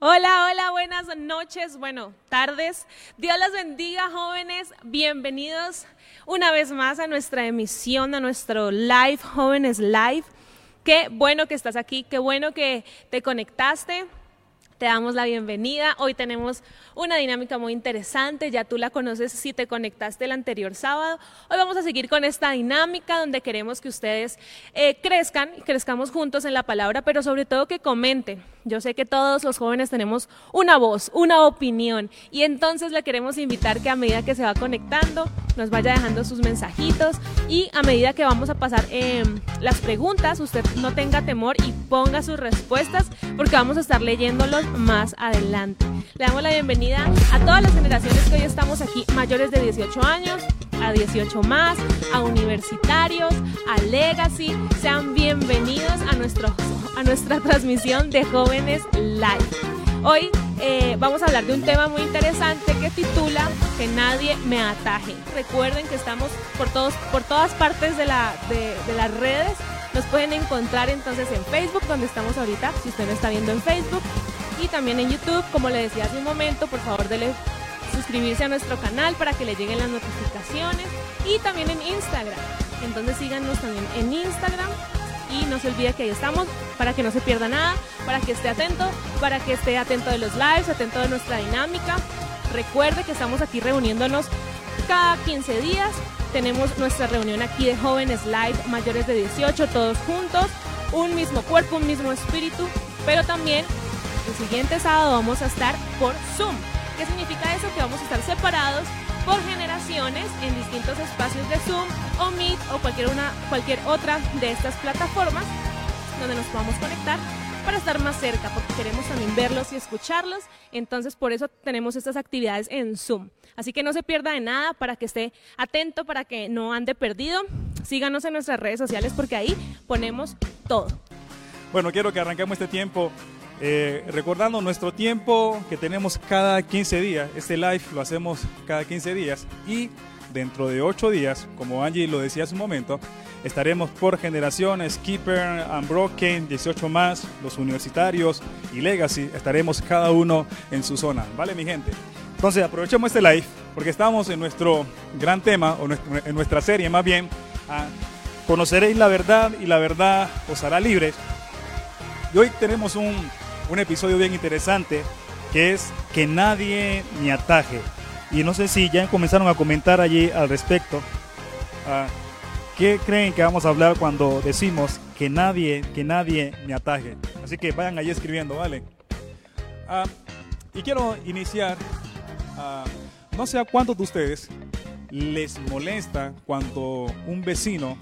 Hola, hola, buenas noches, bueno, tardes. Dios los bendiga, jóvenes. Bienvenidos una vez más a nuestra emisión, a nuestro live, Jóvenes Live. Qué bueno que estás aquí, qué bueno que te conectaste. Te damos la bienvenida. Hoy tenemos una dinámica muy interesante. Ya tú la conoces si te conectaste el anterior sábado. Hoy vamos a seguir con esta dinámica donde queremos que ustedes eh, crezcan y crezcamos juntos en la palabra, pero sobre todo que comenten. Yo sé que todos los jóvenes tenemos una voz, una opinión y entonces le queremos invitar que a medida que se va conectando nos vaya dejando sus mensajitos y a medida que vamos a pasar em, las preguntas, usted no tenga temor y ponga sus respuestas porque vamos a estar leyéndolos más adelante. Le damos la bienvenida a todas las generaciones que hoy estamos aquí, mayores de 18 años, a 18 más, a universitarios, a Legacy. Sean bienvenidos a, nuestro, a nuestra transmisión de Jóvenes Live. Hoy eh, vamos a hablar de un tema muy interesante que titula Que nadie me ataje. Recuerden que estamos por, todos, por todas partes de, la, de las redes. Nos pueden encontrar entonces en Facebook, donde estamos ahorita, si usted no está viendo en Facebook, y también en YouTube, como le decía hace un momento, por favor dele suscribirse a nuestro canal para que le lleguen las notificaciones y también en Instagram. Entonces síganos también en Instagram y no se olvide que ahí estamos para que no se pierda nada, para que esté atento, para que esté atento de los lives, atento de nuestra dinámica. Recuerde que estamos aquí reuniéndonos cada 15 días. Tenemos nuestra reunión aquí de jóvenes live mayores de 18, todos juntos, un mismo cuerpo, un mismo espíritu, pero también el siguiente sábado vamos a estar por Zoom. ¿Qué significa eso? Que vamos a estar separados por generaciones en distintos espacios de Zoom o Meet o cualquier, una, cualquier otra de estas plataformas donde nos podamos conectar para estar más cerca, porque queremos también verlos y escucharlos. Entonces, por eso tenemos estas actividades en Zoom. Así que no se pierda de nada para que esté atento, para que no ande perdido. Síganos en nuestras redes sociales porque ahí ponemos todo. Bueno, quiero que arranquemos este tiempo eh, recordando nuestro tiempo que tenemos cada 15 días, este live lo hacemos cada 15 días y dentro de 8 días, como Angie lo decía hace un momento, estaremos por generaciones, Keeper, Unbroken, 18 más, los universitarios y Legacy, estaremos cada uno en su zona, ¿vale mi gente? Entonces aprovechemos este live porque estamos en nuestro gran tema, o en nuestra serie más bien, conoceréis la verdad y la verdad os hará libres. Y hoy tenemos un, un episodio bien interesante que es que nadie me ataje. Y no sé si ya comenzaron a comentar allí al respecto. Ah, ¿Qué creen que vamos a hablar cuando decimos que nadie, que nadie me ataje? Así que vayan allí escribiendo, ¿vale? Ah, y quiero iniciar, ah, no sé a cuántos de ustedes les molesta cuando un vecino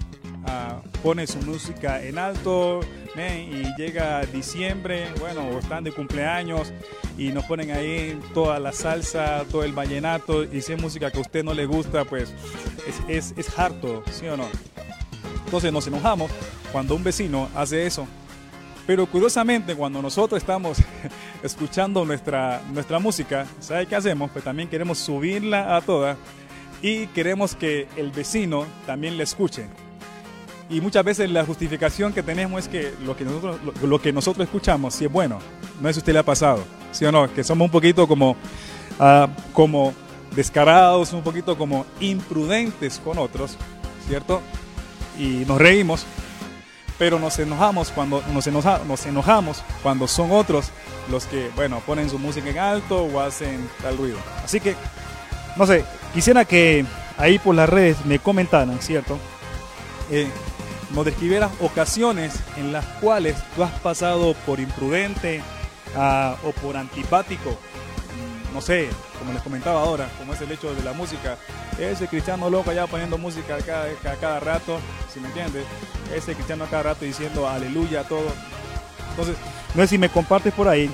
pone su música en alto y llega diciembre, bueno, o están de cumpleaños y nos ponen ahí toda la salsa, todo el vallenato y si es música que a usted no le gusta, pues es, es, es harto, ¿sí o no? Entonces nos enojamos cuando un vecino hace eso. Pero curiosamente, cuando nosotros estamos escuchando nuestra, nuestra música, ¿sabe qué hacemos? Pues también queremos subirla a toda y queremos que el vecino también la escuche. Y muchas veces la justificación que tenemos es que lo que nosotros, lo, que nosotros escuchamos, si es bueno, no es si usted le ha pasado, ¿sí o no? Que somos un poquito como, uh, como descarados, un poquito como imprudentes con otros, ¿cierto? Y nos reímos, pero nos enojamos cuando nos, enoja, nos enojamos cuando son otros los que, bueno, ponen su música en alto o hacen tal ruido. Así que, no sé, quisiera que ahí por las redes me comentaran, ¿cierto? Eh, nos describieras ocasiones en las cuales tú has pasado por imprudente uh, o por antipático. Mm, no sé, como les comentaba ahora, como es el hecho de la música. Ese cristiano loco allá poniendo música cada, cada, cada rato, si me entiendes. Ese cristiano a cada rato diciendo aleluya a todo. Entonces, no sé si me compartes por ahí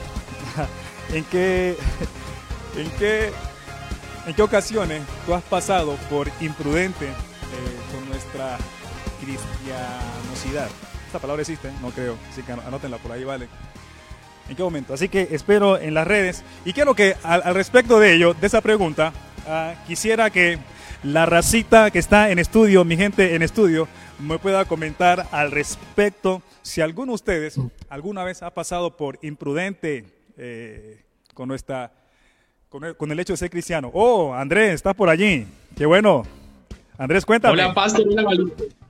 en qué, en qué, en qué ocasiones tú has pasado por imprudente eh, con nuestra cristianosidad. Esta palabra existe, no creo, así que anótenla por ahí, vale. ¿En qué momento? Así que espero en las redes. Y quiero que al, respecto de ello, de esa pregunta, uh, quisiera que la racita que está en estudio, mi gente en estudio, me pueda comentar al respecto si alguno de ustedes alguna vez ha pasado por imprudente eh, con, nuestra, con el, hecho de ser cristiano. Oh, Andrés, estás por allí. Qué bueno. Andrés, cuéntame. Hola, Pastor. Hola,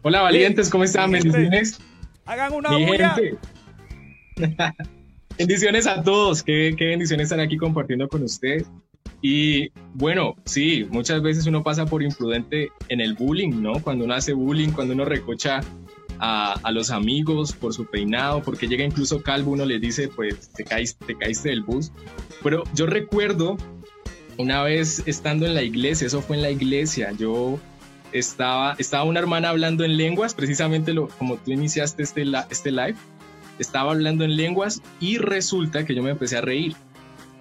valientes. ¿Cómo están? Bendiciones. Hagan una bulla. bendiciones a todos. Qué, qué bendiciones estar aquí compartiendo con ustedes. Y bueno, sí, muchas veces uno pasa por imprudente en el bullying, ¿no? Cuando uno hace bullying, cuando uno recocha a, a, los amigos por su peinado, porque llega incluso calvo, uno le dice, pues te caíste, te caíste del bus. Pero yo recuerdo una vez estando en la iglesia, eso fue en la iglesia, yo estaba, estaba una hermana hablando en lenguas, precisamente lo, como tú iniciaste este, este live, estaba hablando en lenguas y resulta que yo me empecé a reír.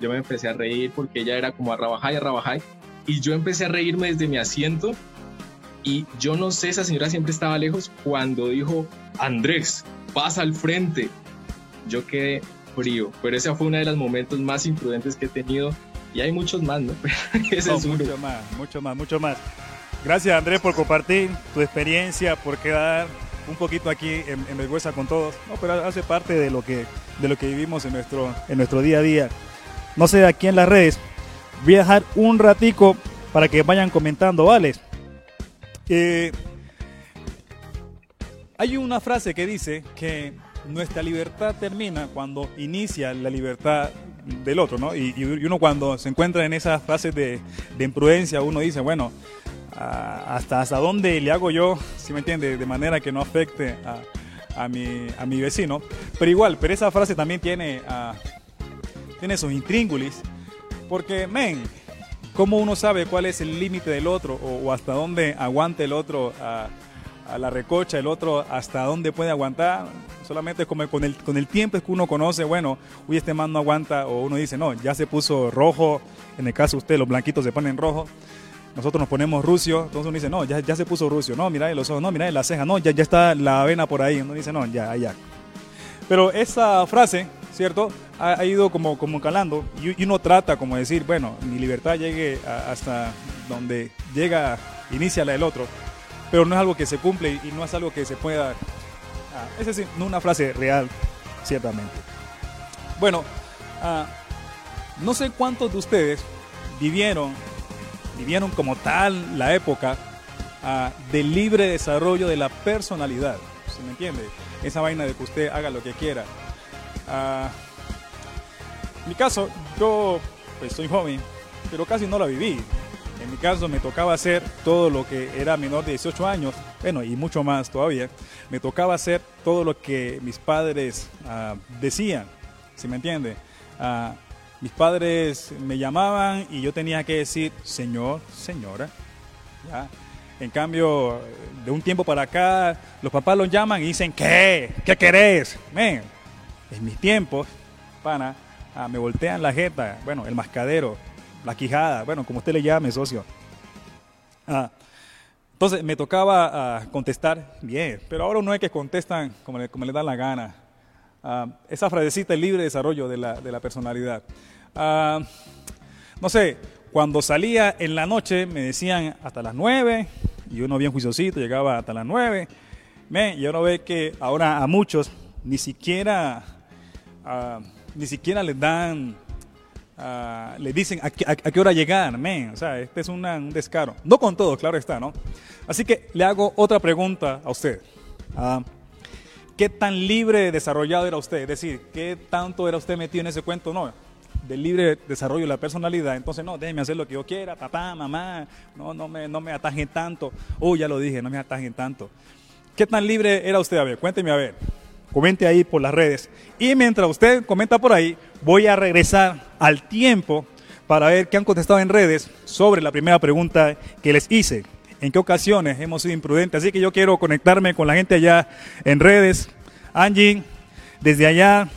Yo me empecé a reír porque ella era como a rabajar y a rabajar y yo empecé a reírme desde mi asiento y yo no sé, esa señora siempre estaba lejos cuando dijo, Andrés, pasa al frente. Yo quedé frío, pero ese fue uno de los momentos más imprudentes que he tenido y hay muchos más, ¿no? ese es mucho más, mucho más, mucho más. Gracias Andrés por compartir tu experiencia, por quedar un poquito aquí en, en vergüenza con todos, no, pero hace parte de lo que, de lo que vivimos en nuestro, en nuestro día a día. No sé, aquí en las redes, voy a dejar un ratico para que vayan comentando, ¿vale? Eh, hay una frase que dice que nuestra libertad termina cuando inicia la libertad del otro, ¿no? Y, uno cuando se encuentra en esas fases de, imprudencia, uno dice, bueno, hasta, hasta dónde le hago yo, si me entiende, de manera que no afecte a, mi, a mi vecino. Pero igual, pero esa frase también tiene, tiene sus intríngulis, porque, men, ¿Cómo uno sabe cuál es el límite del otro o, hasta dónde aguanta el otro a, la recocha, el otro hasta dónde puede aguantar? Solamente como con el, con el tiempo es que uno conoce, bueno, uy, este man no aguanta o uno dice, no, ya se puso rojo, en el caso de usted los blanquitos se ponen rojo, nosotros nos ponemos rucio, entonces uno dice, no, ya, ya se puso rucio, no, mira los ojos, no, mira la ceja, no, ya, ya está la avena por ahí, uno dice, no, ya, ya. Pero esa frase, ¿cierto? ha, ido como, como calando y, uno trata como decir, bueno, mi libertad llegue hasta donde llega, inicia la del otro, pero no es algo que se cumple y no es algo que se pueda... Ah, es decir, no una frase real, ciertamente. Bueno, ah, no sé cuántos de ustedes vivieron, vivieron como tal la época del libre desarrollo de la personalidad. ¿Se me entiende? Esa vaina de que usted haga lo que quiera. En mi caso, yo pues, soy joven, pero casi no la viví. En mi caso me tocaba hacer todo lo que era menor de 18 años, bueno, y mucho más todavía. Me tocaba hacer todo lo que mis padres ah, decían, ¿si me entiende? Ah, mis padres me llamaban y yo tenía que decir, señor, señora. ¿ya? En cambio, de un tiempo para acá, los papás los llaman y dicen, ¿qué? ¿Qué querés? Men, en mis tiempos, pana, Ah, me voltean la jeta, bueno, el mascadero, la quijada, bueno, como usted le llame, socio. Ah, entonces me tocaba ah, contestar bien, pero ahora no es que contestan como le, como le da la gana. Ah, esa frasecita, el libre desarrollo de la, de la personalidad. no sé, cuando salía en la noche me decían hasta las nueve, y uno bien juiciosito llegaba hasta las nueve. y uno ve que ahora a muchos ni siquiera ni siquiera les dan, uh, les dicen a, qué hora llegar, men. O sea, este es un descaro. No con todo, claro está, ¿no? Así que le hago otra pregunta a usted. Uh, ¿Qué tan libre desarrollado era usted? Es decir, ¿qué tanto era usted metido en ese cuento? No, del libre desarrollo de la personalidad. Entonces, no, déjeme hacer lo que yo quiera, papá, mamá, no, no, me, no me atajen tanto. Oh, ya lo dije, no me atajen tanto. ¿Qué tan libre era usted? A ver, cuénteme a ver. Comente ahí por las redes. Y mientras usted comenta por ahí, voy a regresar al tiempo para ver qué han contestado en redes sobre la primera pregunta que les hice. ¿En qué ocasiones hemos sido imprudentes? Así que yo quiero conectarme con la gente allá en redes. Angie, desde allá.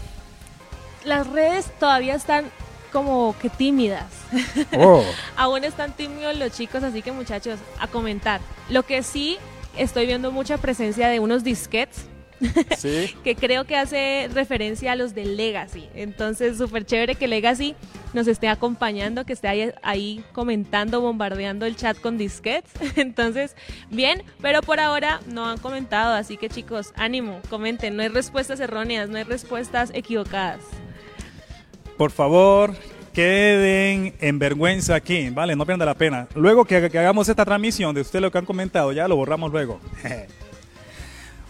Las redes todavía están como que tímidas. Oh. Aún están tímidos los chicos, así que muchachos, a comentar. Lo que sí estoy viendo mucha presencia de unos disquets que creo que hace referencia a los de Legacy. Entonces, súper chévere que Legacy nos esté acompañando, que esté ahí, comentando, bombardeando el chat con disquets. Entonces, bien, pero por ahora no han comentado, así que chicos, ánimo, comenten, no hay respuestas erróneas, no hay respuestas equivocadas. por favor, queden en vergüenza aquí, ¿vale? No pierda la pena. Luego que, hagamos esta transmisión de ustedes lo que han comentado, ya lo borramos luego.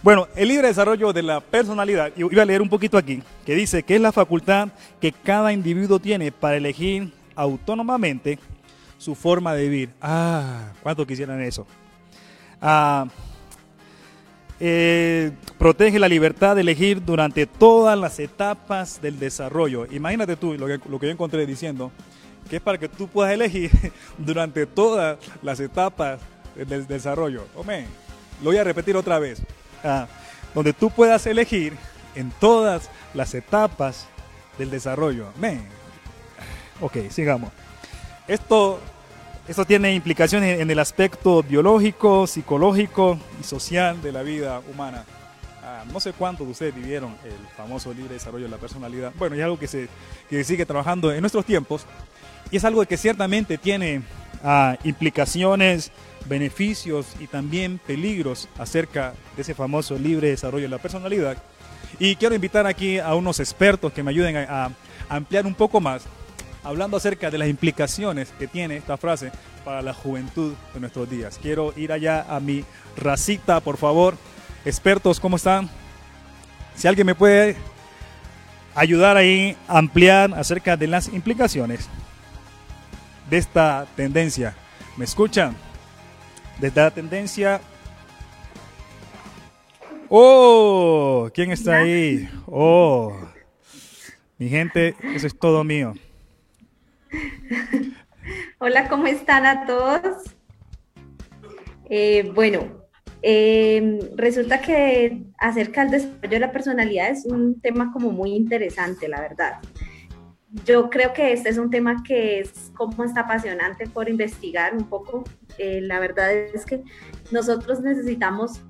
bueno, el libre desarrollo de la personalidad, y voy a leer un poquito aquí, que dice que es la facultad que cada individuo tiene para elegir autónomamente su forma de vivir. Ah, ¿cuánto quisieran eso? Ah, eh, protege la libertad de elegir durante todas las etapas del desarrollo. Imagínate tú lo que, lo que yo encontré diciendo, que es para que tú puedas elegir durante todas las etapas del desarrollo. Hombre, lo voy a repetir otra vez. Donde tú puedas elegir en todas las etapas del desarrollo. Ok, sigamos. Esto esto tiene implicaciones en el aspecto biológico, psicológico y social de la vida humana. Ah, no sé cuántos de ustedes vivieron el famoso libre desarrollo de la personalidad. Bueno, es algo que se sigue trabajando en nuestros tiempos y es algo que ciertamente tiene ah, implicaciones, beneficios y también peligros acerca de ese famoso libre desarrollo de la personalidad. Y quiero invitar aquí a unos expertos que me ayuden a ampliar un poco más hablando acerca de las implicaciones que tiene esta frase para la juventud de nuestros días. Quiero ir allá a mi racita, por favor. Expertos, ¿cómo están? Si alguien me puede ayudar ahí a ampliar acerca de las implicaciones de esta tendencia. ¿Me escuchan? De esta tendencia. Oh, ¿quién está ahí? Oh, mi gente, eso es todo mío. Hola, ¿cómo están a todos? Eh, bueno, em, resulta que acerca del desarrollo de la personalidad es un tema como muy interesante, la verdad. Yo creo que este es un tema que es como está apasionante por investigar un poco. Eh, la verdad es que nosotros necesitamos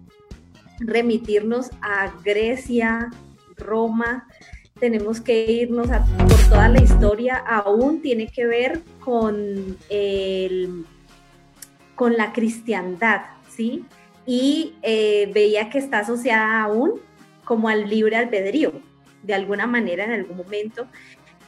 remitirnos a Grecia, Roma, tenemos que irnos por toda la historia, aún tiene que ver con, el, con la cristiandad, ¿sí? Y eh, veía que está asociada aún como al libre albedrío, de alguna manera en algún momento,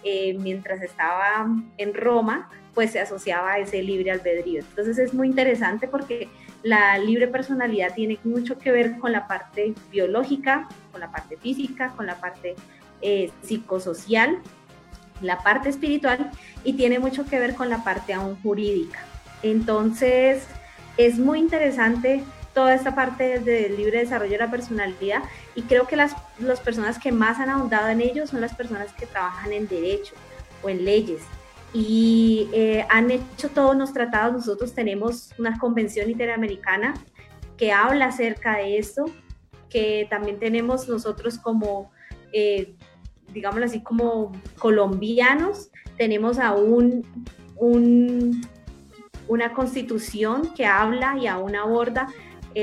eh, mientras estaba en Roma, pues se asociaba a ese libre albedrío. Entonces es muy interesante porque la libre personalidad tiene mucho que ver con la parte biológica, con la parte física, con la parte eh, psicosocial, la parte espiritual y tiene mucho que ver con la parte aún jurídica. Entonces, es muy interesante toda esta parte del libre desarrollo de la personalidad y creo que las, las personas que más han ahondado en ello son las personas que trabajan en derecho o en leyes y eh, han hecho todos los tratados. Nosotros tenemos una convención interamericana que habla acerca de esto, que también tenemos nosotros como eh, digámoslo así, como colombianos, tenemos aún un, una constitución que habla y aún aborda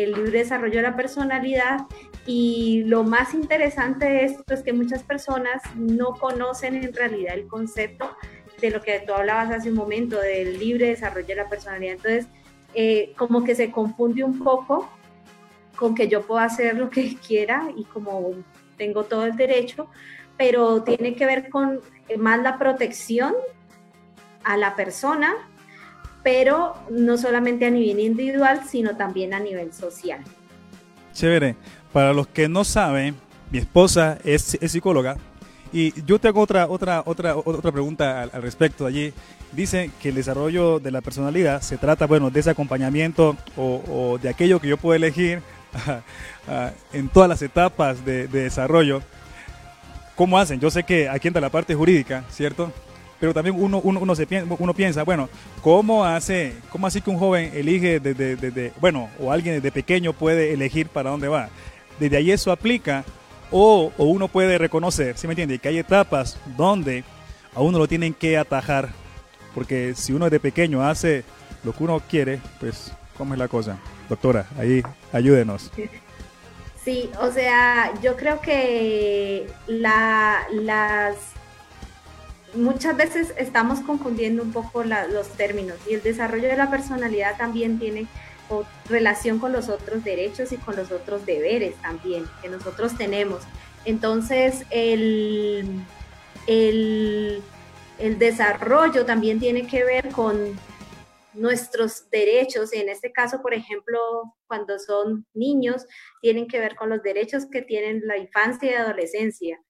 el libre desarrollo de la personalidad y lo más interesante de esto es que muchas personas no conocen en realidad el concepto de lo que tú hablabas hace un momento, del libre desarrollo de la personalidad. Entonces, eh, como que se confunde un poco con que yo puedo hacer lo que quiera y como tengo todo el derecho, pero tiene que ver con eh, más la protección a la persona, pero no solamente a nivel individual, sino también a nivel social. Chévere. Para los que no saben, mi esposa es, psicóloga y yo tengo otra, otra, otra, otra pregunta al, respecto allí. Dice que el desarrollo de la personalidad se trata, bueno, de ese acompañamiento o, de aquello que yo puedo elegir en todas las etapas de desarrollo. ¿Cómo hacen? Yo sé que aquí entra la parte jurídica, ¿cierto? Pero también uno, uno, se piensa, uno piensa, bueno, ¿cómo hace, cómo así que un joven elige desde, bueno, o alguien desde pequeño puede elegir para dónde va? Desde ahí eso aplica o, uno puede reconocer, ¿sí me entiende? Que hay etapas donde a uno lo tienen que atajar, porque si uno de pequeño hace lo que uno quiere, pues, ¿cómo es la cosa? Doctora, ahí ayúdenos. Sí, o sea, yo creo que la, las muchas veces estamos confundiendo un poco los términos y el desarrollo de la personalidad también tiene relación con los otros derechos y con los otros deberes también que nosotros tenemos. Entonces, el, el desarrollo también tiene que ver con nuestros derechos, y en este caso, por ejemplo, cuando son niños, tienen que ver con los derechos que tienen la infancia y adolescencia.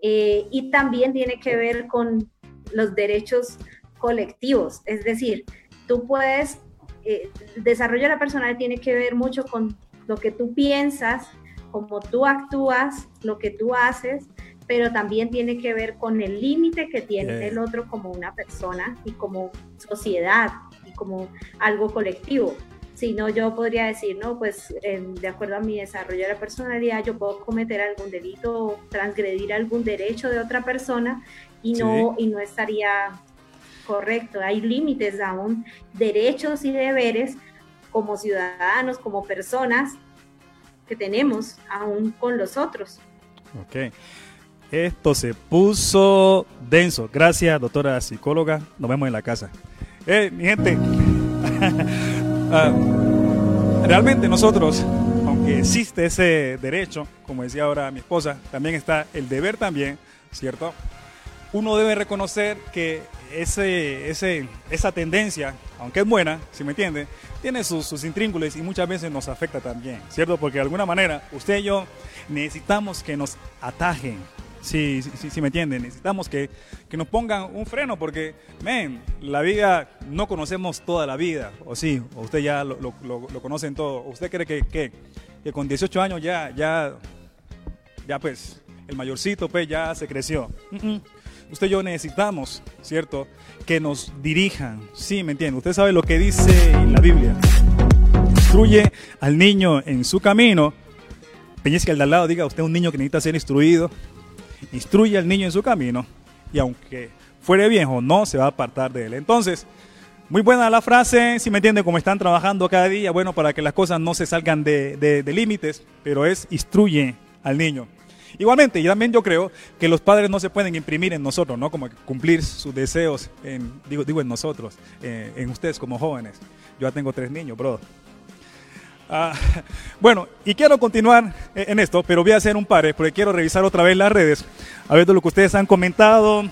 Eh, y también tiene que ver con los derechos colectivos, es decir, tú puedes, eh, el desarrollo de la persona tiene que ver mucho con lo que tú piensas, cómo tú actúas, lo que tú haces, pero también tiene que ver con el límite que tiene el otro como una persona y como sociedad y como algo colectivo. Si no, yo podría decir, no, pues de acuerdo a mi desarrollo de la personalidad, yo puedo cometer algún delito o transgredir algún derecho de otra persona y no, y no estaría correcto. Hay límites aún, derechos y deberes como ciudadanos, como personas que tenemos aún con los otros. Ok. Esto se puso denso. Gracias, doctora psicóloga. Nos vemos en la casa. Eh, mi gente, ah, realmente nosotros, aunque existe ese derecho, como decía ahora mi esposa, también está el deber también, ¿cierto? Uno debe reconocer que ese, ese, esa tendencia, aunque es buena, si me entiende, tiene sus, sus intríngules y muchas veces nos afecta también, ¿cierto? Porque de alguna manera usted y yo necesitamos que nos atajen, Sí, sí, sí, me entienden. Necesitamos que, que, nos pongan un freno porque, men, la vida no conocemos toda la vida, o sí, o usted ya lo, lo, lo, conocen todo. ¿Usted cree que, que, que, con 18 años ya, ya, ya pues, el mayorcito pues ya se creció? Usted y yo necesitamos, ¿cierto? Que nos dirijan, sí, me entiende. Usted sabe lo que dice la Biblia. Instruye al niño en su camino. Peñez que al de al lado diga, usted es un niño que necesita ser instruido instruye al niño en su camino y aunque fuere viejo, no se va a apartar de él. Entonces, muy buena la frase, si me entiende, como están trabajando cada día, bueno, para que las cosas no se salgan de, límites, pero es instruye al niño. Igualmente, y también yo creo que los padres no se pueden imprimir en nosotros, ¿no? Como cumplir sus deseos, en, digo, digo en nosotros, eh, en ustedes como jóvenes. Yo ya tengo tres niños, bro. Ah, bueno, y quiero continuar en esto, pero voy a hacer un par, porque quiero revisar otra vez las redes, a ver de lo que ustedes han comentado,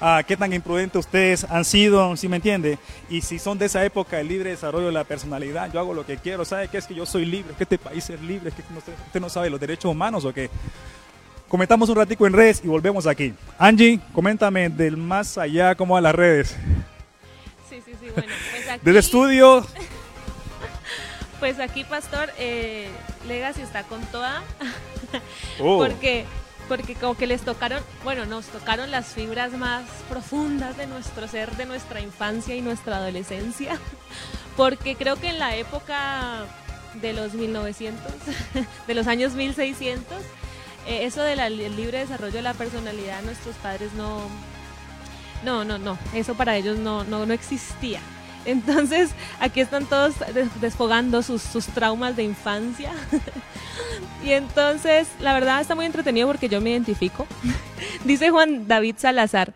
a qué tan imprudentes ustedes han sido, si me entiende, y si son de esa época el libre desarrollo de la personalidad, yo hago lo que quiero, ¿sabe qué es que yo soy libre? que este país es libre? ¿Es que usted no sabe los derechos humanos o qué? Comentamos un ratico en redes y volvemos aquí. Angie, coméntame del más allá, ¿cómo a las redes? Sí, sí, sí, bueno, pues aquí... Del estudio pues aquí, Pastor, eh, Legacy está con toda. Oh. porque, porque como que les tocaron, bueno, nos tocaron las fibras más profundas de nuestro ser, de nuestra infancia y nuestra adolescencia. Porque creo que en la época de los 1900, de los años 1600, eh, eso del libre desarrollo de la personalidad, nuestros padres no, no, no, no, eso para ellos no, no, no existía. Entonces, aquí están todos desfogando sus, traumas de infancia. y entonces, la verdad está muy entretenido porque yo me identifico. Dice Juan David Salazar,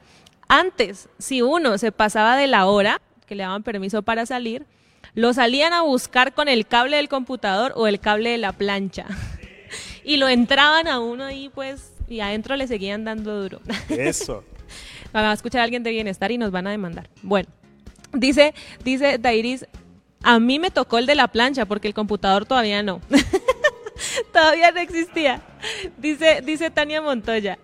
antes, si uno se pasaba de la hora, que le daban permiso para salir, lo salían a buscar con el cable del computador o el cable de la plancha. y lo entraban a uno ahí, pues, y adentro le seguían dando duro. Eso. Van a escuchar a alguien de bienestar y nos van a demandar. Bueno. Dice, dice Dairis, a mí me tocó el de la plancha porque el computador todavía no. todavía no existía. Dice, dice Tania Montoya,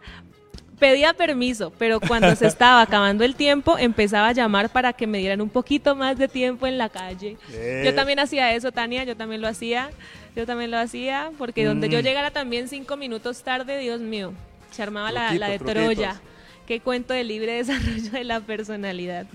pedía permiso, pero cuando se estaba acabando el tiempo, empezaba a llamar para que me dieran un poquito más de tiempo en la calle. Yo también hacía eso, Tania, yo también lo hacía. Yo también lo hacía, porque donde yo mm. llegara también cinco minutos tarde, Dios mío, se armaba la, la, de Troya. Qué cuento de libre desarrollo de la personalidad.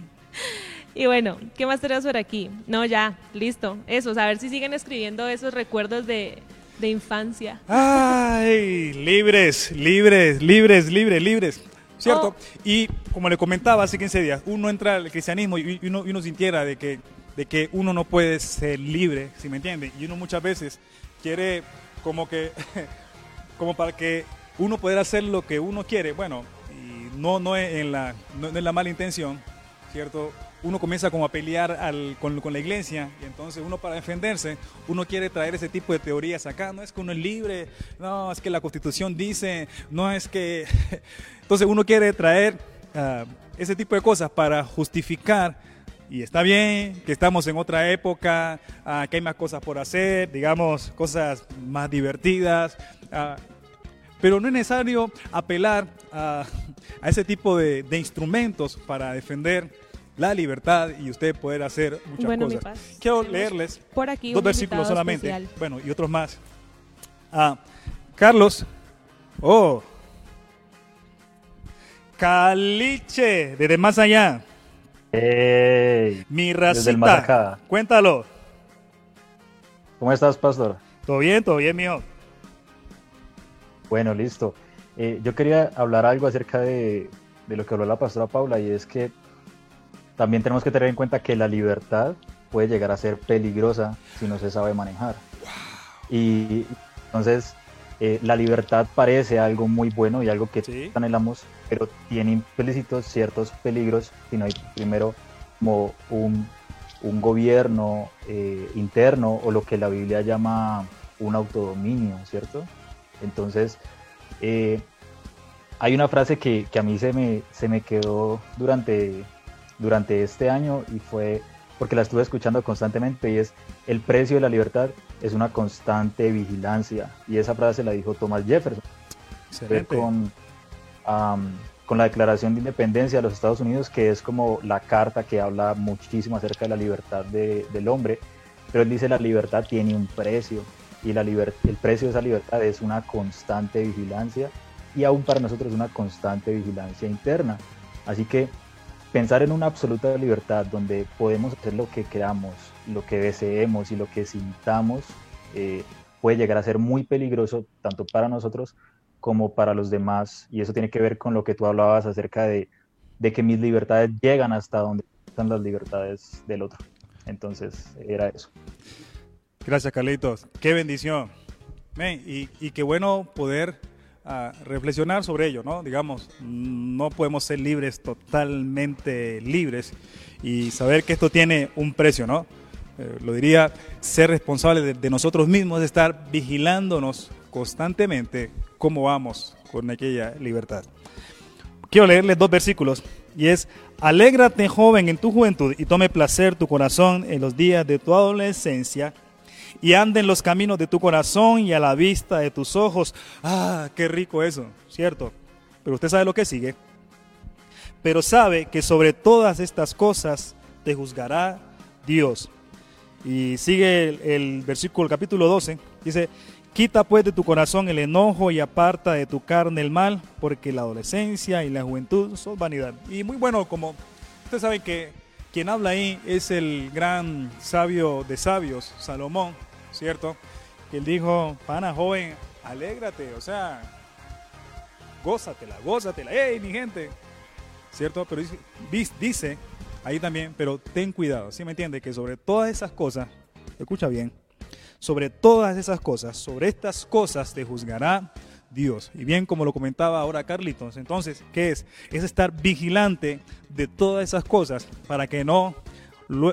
Y bueno, ¿qué más tenemos por aquí? No, ya, listo. Eso, a ver si siguen escribiendo esos recuerdos de, infancia. Ay, libres, libres, libres, libres, libres. ¿Cierto? Oh. Y como le comentaba hace 15 días, uno entra al cristianismo y uno, uno sintiera de que, de que uno no puede ser libre, si me entiende? Y uno muchas veces quiere como que, como para que uno pueda hacer lo que uno quiere. Bueno, y no, no, es en la, no es la mala intención, ¿cierto? Uno comienza como a pelear con, la iglesia y entonces uno para defenderse, uno quiere traer ese tipo de teorías acá, no es que uno es libre, no, es que la constitución dice, no es que... Entonces uno quiere traer ah, ese tipo de cosas para justificar y está bien que estamos en otra época, ah, que hay más cosas por hacer, digamos, cosas más divertidas, ah, pero no es necesario apelar a, ese tipo de, instrumentos para defender la libertad y usted poder hacer muchas cosas. Quiero leerles por aquí dos versículos solamente, bueno, y otros más. Ah, Carlos, oh, Caliche, desde más allá. Mi racita. Cuéntalo. ¿Cómo estás, pastor? Todo bien, todo bien, mío. Bueno, listo. Eh, yo quería hablar algo acerca de, lo que habló la pastora Paula y es que también tenemos que tener en cuenta que la libertad puede llegar a ser peligrosa si no se sabe manejar. Y entonces eh, la libertad parece algo muy bueno y algo que anhelamos, pero tiene implícitos ciertos peligros si no hay primero como un, gobierno eh, interno o lo que la Biblia llama un autodominio, ¿cierto? Entonces, eh, hay una frase que, a mí se me, se me quedó durante, durante este año y fue porque la estuve escuchando constantemente y es el precio de la libertad es una constante vigilancia y esa frase la dijo Thomas Jefferson. Con, con la Declaración de Independencia de los Estados Unidos que es como la carta que habla muchísimo acerca de la libertad del hombre. Pero él dice la libertad tiene un precio y la el precio de esa libertad es una constante vigilancia y aún para nosotros una constante vigilancia interna así que pensar en una absoluta libertad donde podemos hacer lo que queramos, lo que deseemos y lo que sintamos, eh, puede llegar a ser muy peligroso tanto para nosotros como para los demás. Y eso tiene que ver con lo que tú hablabas acerca de, que mis libertades llegan hasta donde están las libertades del otro. Entonces, era eso. Gracias, Carlitos. Qué bendición. y, y qué bueno poder a reflexionar sobre ello, ¿no? Digamos, no podemos ser libres, totalmente libres, y saber que esto tiene un precio, ¿no? Eh, lo diría, ser responsable de, nosotros mismos, de estar vigilándonos constantemente cómo vamos con aquella libertad. Quiero leerles dos versículos, y es, alégrate joven en tu juventud y tome placer tu corazón en los días de tu adolescencia y ande en los caminos de tu corazón y a la vista de tus ojos. Ah, qué rico eso, ¿cierto? Pero usted sabe lo que sigue. Pero sabe que sobre todas estas cosas te juzgará Dios. Y sigue el, el versículo, capítulo 12, dice, Quita pues de tu corazón el enojo y aparta de tu carne el mal, porque la adolescencia y la juventud son vanidad. Y muy bueno, como usted sabe que quien habla ahí es el gran sabio de sabios, Salomón, ¿cierto? Que él dijo, pana joven, alégrate, o sea, gózatela, gózatela, ¡hey, mi gente! ¿Cierto? Pero dice, dice ahí también, pero ten cuidado, ¿sí me entiende? Que sobre todas esas cosas, escucha bien, sobre todas esas cosas, sobre estas cosas te juzgará Dios. Y bien como lo comentaba ahora Carlitos, entonces, ¿qué es? Es estar vigilante de todas esas cosas para que no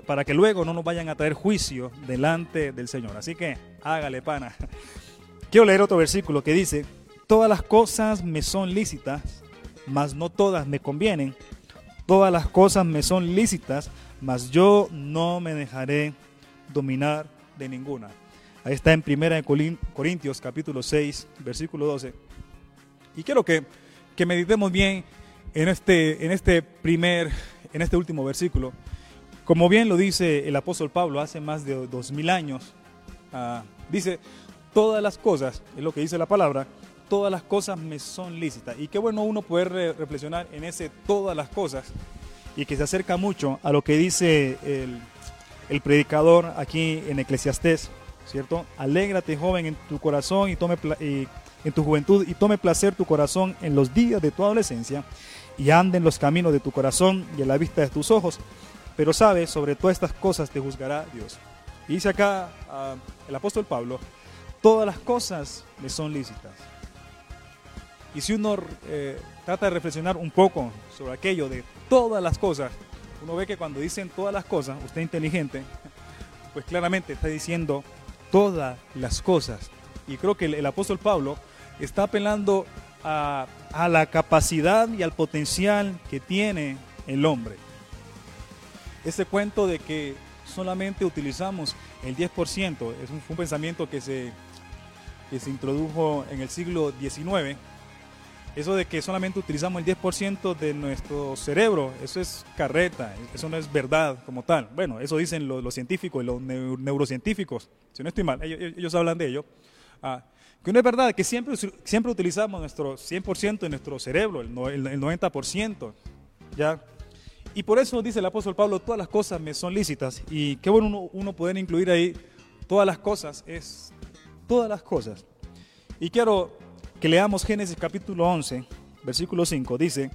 para que luego no nos vayan a traer juicio delante del Señor. Así que hágale pana. Quiero leer otro versículo que dice, todas las cosas me son lícitas, mas no todas me convienen. Todas las cosas me son lícitas, mas yo no me dejaré dominar de ninguna. Ahí está en 1 Corintios capítulo 6, versículo 12. Y quiero que, que meditemos bien en este, en este primer, en este último versículo. Como bien lo dice el apóstol Pablo hace más de dos mil años, ah, dice, todas las cosas, es lo que dice la palabra, todas las cosas me son lícitas. Y qué bueno uno poder reflexionar en ese todas las cosas y que se acerca mucho a lo que dice el, el predicador aquí en Eclesiastés ¿cierto? Alégrate, joven, en tu corazón y tome en tu juventud y tome placer tu corazón en los días de tu adolescencia y ande en los caminos de tu corazón y a la vista de tus ojos. Pero sabe, sobre todas estas cosas te juzgará Dios. Y dice acá ah, el apóstol Pablo, todas las cosas me son lícitas. Y si uno eh, trata de reflexionar un poco sobre aquello de todas las cosas, uno ve que cuando dicen todas las cosas, usted inteligente, pues claramente está diciendo todas las cosas. Y creo que el, apóstol Pablo está apelando a la capacidad y al potencial que tiene el hombre. Ese cuento de que solamente utilizamos el 10%, es un pensamiento que se, que se introdujo en el siglo XIX, eso de que solamente utilizamos el 10% de nuestro cerebro, eso es carreta, eso no es verdad como tal. Bueno, eso dicen los, científicos y los neurocientíficos, si no estoy mal, ellos, hablan de ello. Ah, que no es verdad, que siempre, siempre utilizamos nuestro 100% de nuestro cerebro, el, el, 90%. ¿ya? Y por eso dice el apóstol Pablo, todas las cosas me son lícitas. Y qué bueno uno, uno poder incluir ahí todas las cosas, es todas las cosas. Y quiero que leamos Génesis capítulo 11, versículo 5. Dice,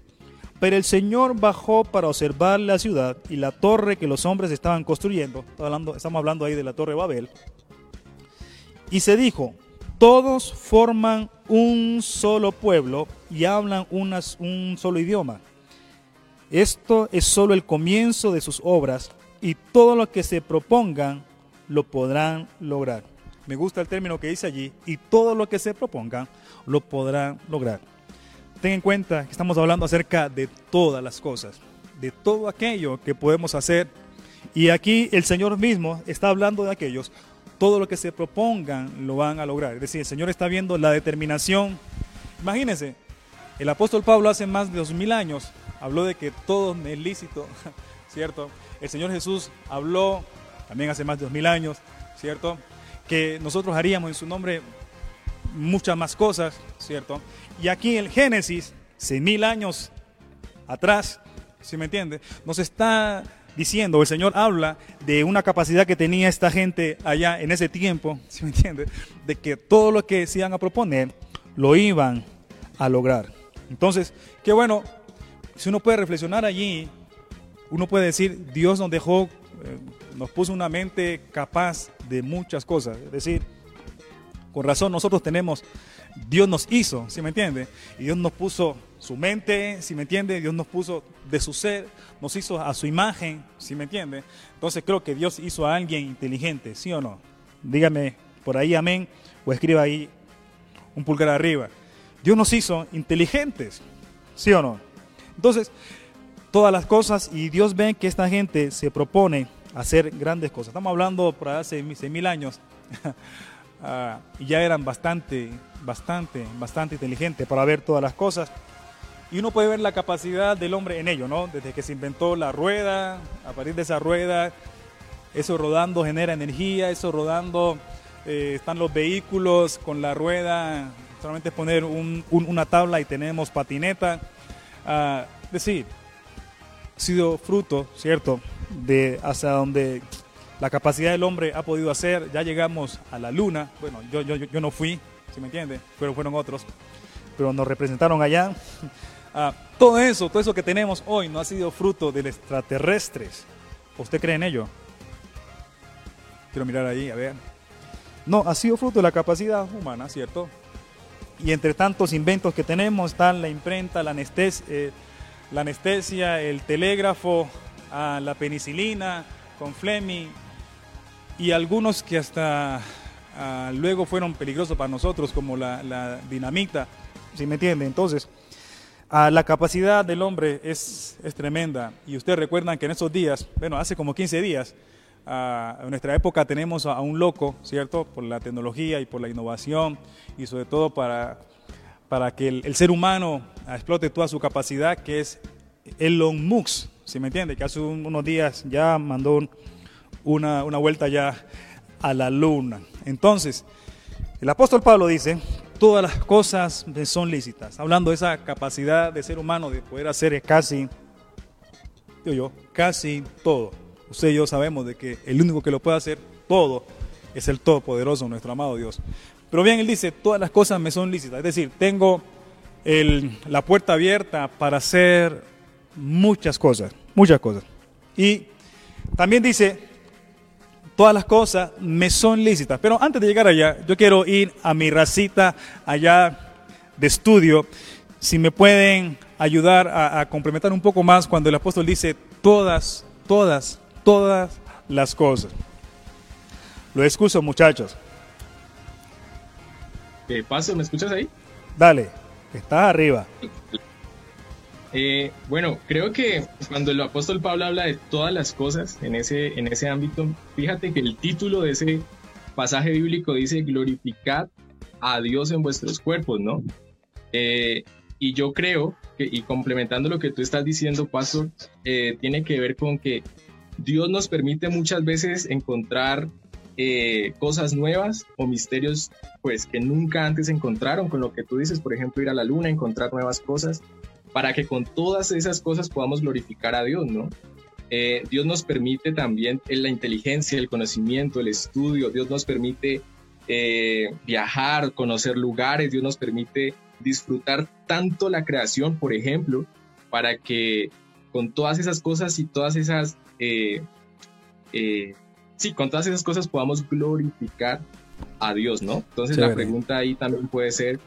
pero el Señor bajó para observar la ciudad y la torre que los hombres estaban construyendo. Hablando, estamos hablando ahí de la torre Babel. Y se dijo, todos forman un solo pueblo y hablan un solo idioma. Esto es solo el comienzo de sus obras y todo lo que se propongan lo podrán lograr. Me gusta el término que dice allí, y todo lo que se propongan lo podrán lograr. Ten en cuenta que estamos hablando acerca de todas las cosas, de todo aquello que podemos hacer. Y aquí el Señor mismo está hablando de aquellos todo lo que se propongan lo van a lograr. Es decir, el Señor está viendo la determinación. Imagínense, el apóstol Pablo hace más de dos mil años habló de que todo es lícito, ¿cierto? El Señor Jesús habló también hace más de dos mil años, ¿cierto? Que nosotros haríamos en su nombre muchas más cosas, ¿cierto? Y aquí en el Génesis, seis mil años atrás, si me entiende, nos está diciendo, el Señor habla de una capacidad que tenía esta gente allá en ese tiempo, ¿sí me entiende? De que todo lo que se iban a proponer lo iban a lograr. Entonces, qué bueno, si uno puede reflexionar allí, uno puede decir, Dios nos dejó, eh, nos puso una mente capaz de muchas cosas. Es decir, con razón nosotros tenemos, Dios nos hizo, ¿sí me entiende? Y Dios nos puso su mente, si me entiende, Dios nos puso de su ser, nos hizo a su imagen, si me entiende. Entonces creo que Dios hizo a alguien inteligente, ¿sí o no? Dígame por ahí amén o escriba ahí un pulgar arriba. Dios nos hizo inteligentes, ¿sí o no? Entonces, todas las cosas y Dios ve que esta gente se propone hacer grandes cosas. Estamos hablando por hace mil años y ya eran bastante, bastante, bastante inteligentes para ver todas las cosas. Y uno puede ver la capacidad del hombre en ello, ¿no? Desde que se inventó la rueda, a partir de esa rueda, eso rodando genera energía, eso rodando, eh, están los vehículos con la rueda, solamente poner una tabla y tenemos patineta. Ah, es decir, ha sido fruto, ¿cierto?, de hasta donde la capacidad del hombre ha podido hacer. Ya llegamos a la luna. Bueno, yo, yo, no fui, si me entiende, pero fueron otros, pero nos representaron allá. Ah, todo eso, todo eso que tenemos hoy no ha sido fruto de extraterrestres. ¿Usted cree en ello? Quiero mirar ahí, a ver. No, ha sido fruto de la capacidad humana, ¿cierto? Y entre tantos inventos que tenemos están la imprenta, la anestesia, eh, anestesia el telégrafo, ah, la penicilina con Fleming y algunos que hasta ah, luego fueron peligrosos para nosotros, como la, dinamita, si me entiende? Entonces, Ah, la capacidad del hombre es, es, tremenda. Y ustedes recuerdan que en esos días, bueno, hace como 15 días, ah, en nuestra época tenemos a, un loco, ¿cierto? Por la tecnología y por la innovación y sobre todo para, para que el, ser humano explote toda su capacidad, que es Elon Musk, ¿sí me entiende? Que hace unos días ya mandó una, una vuelta ya a la luna. Entonces, el apóstol Pablo dice todas las cosas son lícitas. Hablando de esa capacidad de ser humano de poder hacer casi, digo yo, casi todo. Usted y yo sabemos de que el único que lo puede hacer todo es el Todopoderoso, nuestro amado Dios. Pero bien, él dice, todas las cosas me son lícitas. Es decir, tengo la puerta abierta para hacer muchas cosas, muchas cosas. Y también dice, todas las cosas me son lícitas. Pero antes de llegar allá, yo quiero ir a mi racita allá de estudio. Si me pueden ayudar a, complementar un poco más cuando el apóstol dice todas, todas, todas las cosas. Lo excuso, muchachos. ¿Qué pasa? ¿Me escuchas ahí? Dale. Estás arriba. Eh, bueno, creo que cuando el apóstol Pablo habla de todas las cosas en ese, en ese ámbito, fíjate que el título de ese pasaje bíblico dice glorificad a Dios en vuestros cuerpos, ¿no? Eh, y yo creo, que, y complementando lo que tú estás diciendo, Pastor, eh, tiene que ver con que Dios nos permite muchas veces encontrar cosas nuevas o misterios pues que nunca antes encontraron con lo que tú dices, por ejemplo, ir a la luna, encontrar nuevas cosas para que con todas esas cosas podamos glorificar a Dios, ¿no? Eh, Dios nos permite también la inteligencia, el conocimiento, el estudio, Dios nos permite eh, viajar, conocer lugares, Dios nos permite disfrutar tanto la creación, por ejemplo, para que con todas esas cosas y todas esas, eh, sí, con todas esas cosas podamos glorificar a Dios, ¿no? Entonces la pregunta ahí también puede ser,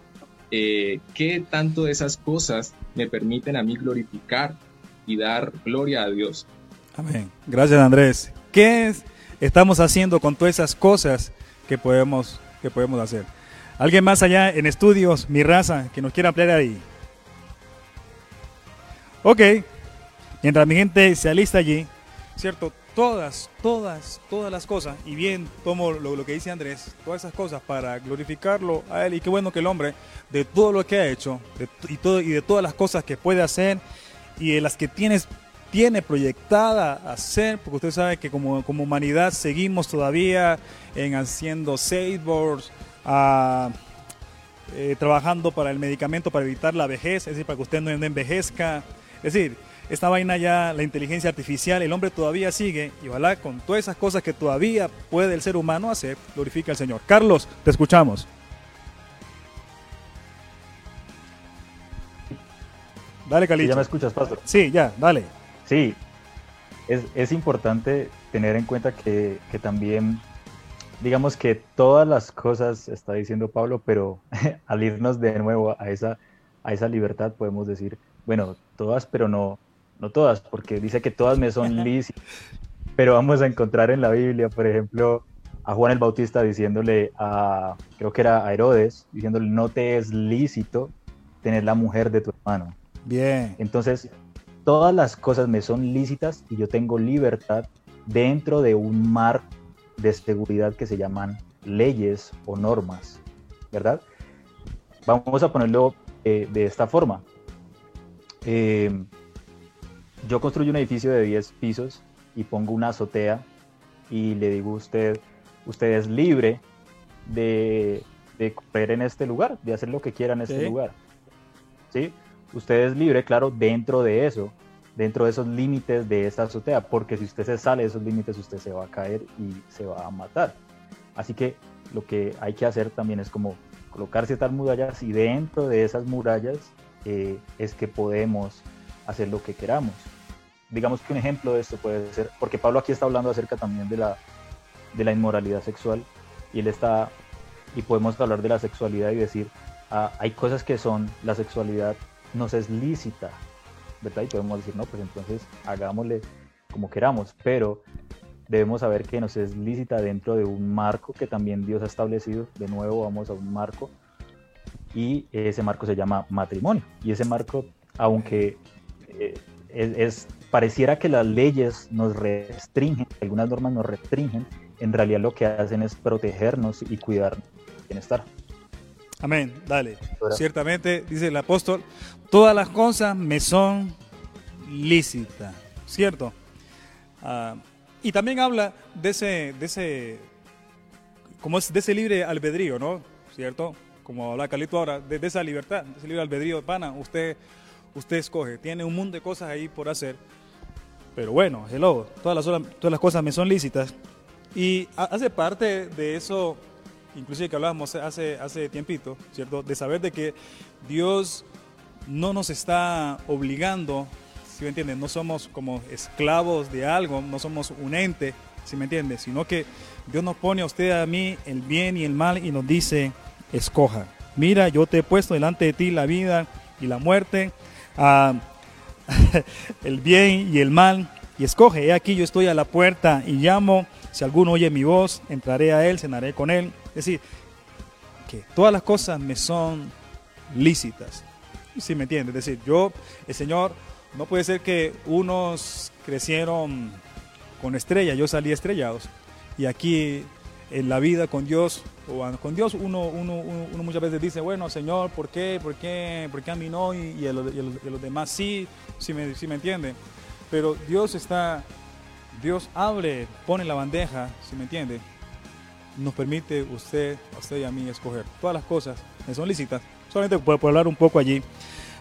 eh, qué tanto de esas cosas me permiten a mí glorificar y dar gloria a Dios. Amén. Gracias Andrés. ¿Qué estamos haciendo con todas esas cosas que podemos, que podemos hacer? ¿Alguien más allá en estudios, mi raza, que nos quiera ampliar ahí? Ok. Mientras mi gente se alista allí, ¿cierto? Todas, todas, todas las cosas, y bien tomo lo, que dice Andrés, todas esas cosas para glorificarlo a él, y qué bueno que el hombre, de todo lo que ha hecho, y, todo, y de todas las cosas que puede hacer, y de las que tienes, tiene proyectada hacer, porque usted sabe que como, como humanidad seguimos todavía en haciendo skateboards, ah, eh, trabajando para el medicamento para evitar la vejez, es decir, para que usted no envejezca, es decir, esta vaina ya, la inteligencia artificial, el hombre todavía sigue y ojalá con todas esas cosas que todavía puede el ser humano hacer, glorifica al Señor. Carlos, te escuchamos. Dale, Calito. ¿Ya me escuchas, Pastor? Sí, ya, dale. Sí, es, importante tener en cuenta que, que, también, digamos que todas las cosas, está diciendo Pablo, pero al irnos de nuevo a esa, a esa libertad podemos decir, bueno, todas, pero no, no todas, porque dice que todas me son lícitas, pero vamos a encontrar en la Biblia, por ejemplo, a Juan el Bautista diciéndole a, creo que era a Herodes, diciéndole, no te es lícito tener la mujer de tu hermano. Bien. Entonces, todas las cosas me son lícitas y yo tengo libertad dentro de un mar de seguridad que se llaman leyes o normas, ¿verdad? Vamos a ponerlo eh, de esta forma. Eh, yo construyo un edificio de 10 pisos y pongo una azotea y le digo a usted, usted es libre de, correr en este lugar, de hacer lo que quiera en este lugar. ¿Sí? Usted es libre, claro, dentro de eso, dentro de esos límites de esta azotea, porque si usted se sale de esos límites, usted se va a caer y se va a matar. Así que lo que hay que hacer también es como colocar ciertas murallas y dentro de esas murallas eh, es que podemos hacer lo que queramos. Digamos que un ejemplo de esto puede ser, porque Pablo aquí está hablando acerca también de la, de la inmoralidad sexual y él está, y podemos hablar de la sexualidad y decir, ah, hay cosas que son, la sexualidad nos es lícita, ¿verdad? Y podemos decir, no, pues entonces hagámosle como queramos, pero debemos saber que nos es lícita dentro de un marco que también Dios ha establecido. De nuevo vamos a un marco y ese marco se llama matrimonio. Y ese marco, aunque eh, es, pareciera que las leyes nos restringen, algunas normas nos restringen, en realidad lo que hacen es protegernos y cuidar bienestar. Amén, dale. Ciertamente, dice el apóstol, todas las cosas me son lícitas, ¿cierto? Ah, y también habla de ese, de ese, como es de ese libre albedrío, ¿no? ¿Cierto? Como habla Calito ahora, de, esa libertad, de ese libre albedrío, pana, usted usted escoge. Tiene un mundo de cosas ahí por hacer. Pero bueno, hello, todas las, todas las cosas me son lícitas. Y hace parte de eso, inclusive que hablábamos hace, hace tiempito, ¿cierto? De saber de que Dios no nos está obligando, si me entienden? No somos como esclavos de algo, no somos un ente, si me entiende? Sino que Dios nos pone a usted, a mí, el bien y el mal y nos dice, escoja. Mira, yo te he puesto delante de ti la vida y la muerte, el bien y el mal, y escoge, aquí yo estoy a la puerta y llamo, si alguno oye mi voz, entraré a él, cenaré con él. Es decir, que todas las cosas me son lícitas. si me entiende. Es decir, yo, el Señor, no puede ser que unos crecieron con estrella, yo salí estrellados. Y aquí en la vida con Dios, o con Dios uno, uno, uno, muchas veces dice, bueno, Señor, ¿por qué? ¿Por qué? ¿Por qué a mí no? Y, y, a, los, demás sí, si me, si me entiende. Pero Dios está, Dios abre, pone la bandeja, si me entiende. Nos permite usted, usted y a mí escoger. Todas las cosas me son lícitas. Solamente puedo hablar un poco allí.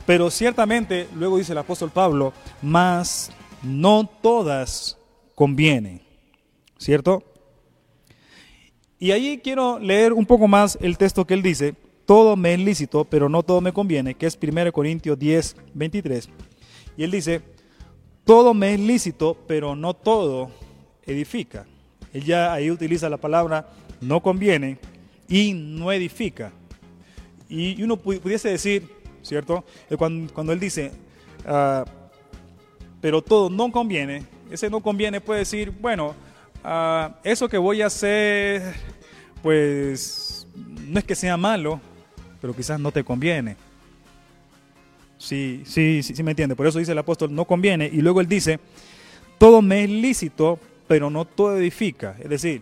Pero ciertamente, luego dice el apóstol Pablo, más no todas convienen. ¿Cierto? Y ahí quiero leer un poco más el texto que él dice, todo me es lícito, pero no todo me conviene, que es 1 Corintios 10, 23. Y él dice, todo me es lícito, pero no todo edifica. Él ya ahí utiliza la palabra no conviene y no edifica. Y uno pudiese decir, ¿cierto? Cuando, él dice, ah, pero todo no conviene, ese no conviene puede decir, bueno, Ah, eso que voy a hacer, pues no es que sea malo, pero quizás no te conviene. Sí, sí, sí, sí me entiende. Por eso dice el apóstol, no conviene. Y luego él dice, todo me es lícito, pero no todo edifica. Es decir,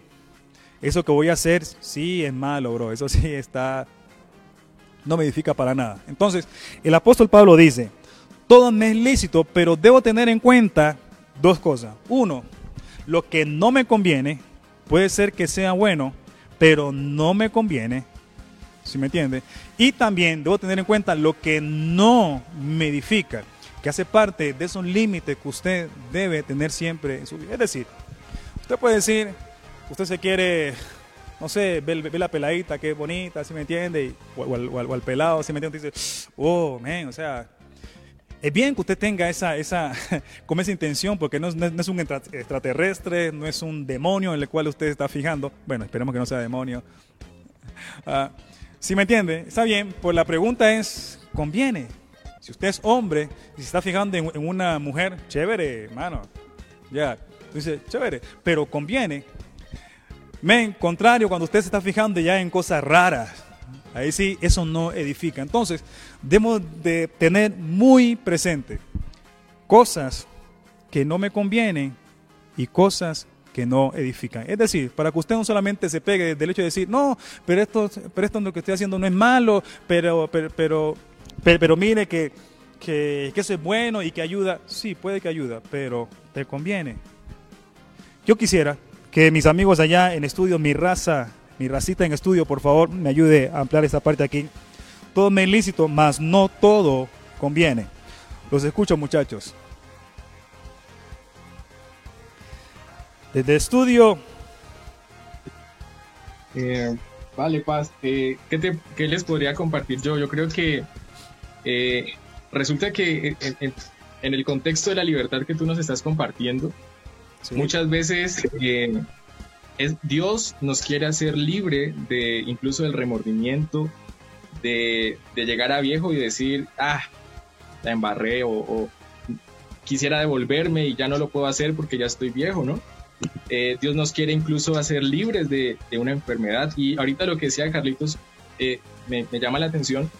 eso que voy a hacer, sí es malo, bro. Eso sí está, no me edifica para nada. Entonces, el apóstol Pablo dice, todo me es lícito, pero debo tener en cuenta dos cosas. Uno, lo que no me conviene puede ser que sea bueno, pero no me conviene. ¿Sí me entiende? Y también debo tener en cuenta lo que no me edifica, que hace parte de esos límites que usted debe tener siempre en su vida. Es decir, usted puede decir, usted se quiere, no sé, ver, la peladita, que es bonita, ¿sí me entiende? o, al, pelado, ¿sí me entiende? dice, oh, man, o sea, es bien que usted tenga esa, esa, como esa intención, porque no, es un extraterrestre, no es un demonio en el cual usted está fijando. Bueno, esperemos que no sea demonio. Uh, si me entiende, está bien, pues la pregunta es, ¿conviene? Si usted es hombre y se está fijando en, una mujer, chévere, hermano. Ya, dice, chévere, pero conviene. Men, contrario, cuando usted se está fijando ya en cosas raras, Ahí sí, eso no edifica. Entonces, debemos de tener muy presente cosas que no me convienen y cosas que no edifican. Es decir, para que usted no solamente se pegue del hecho de decir, no, pero esto, pero esto lo que estoy haciendo no es malo, pero, pero, pero, pero, mire que, que, que eso es bueno y que ayuda. Sí, puede que ayuda, pero te conviene. Yo quisiera que mis amigos allá en estudio, mi raza mi racita en estudio, por favor, me ayude a ampliar esta parte aquí. Todo me ilícito, mas no todo conviene. Los escucho, muchachos. Desde estudio. Eh, vale, Paz. Eh, ¿qué, les podría compartir yo? Yo creo que eh, resulta que en, el contexto de la libertad que tú nos estás compartiendo, muchas veces Dios nos quiere hacer libre de incluso del remordimiento, de, llegar a viejo y decir, ah, la embarré o, quisiera devolverme y ya no lo puedo hacer porque ya estoy viejo, ¿no? Eh, Dios nos quiere incluso hacer libres de, una enfermedad. Y ahorita lo que decía Carlitos eh, me, llama la atención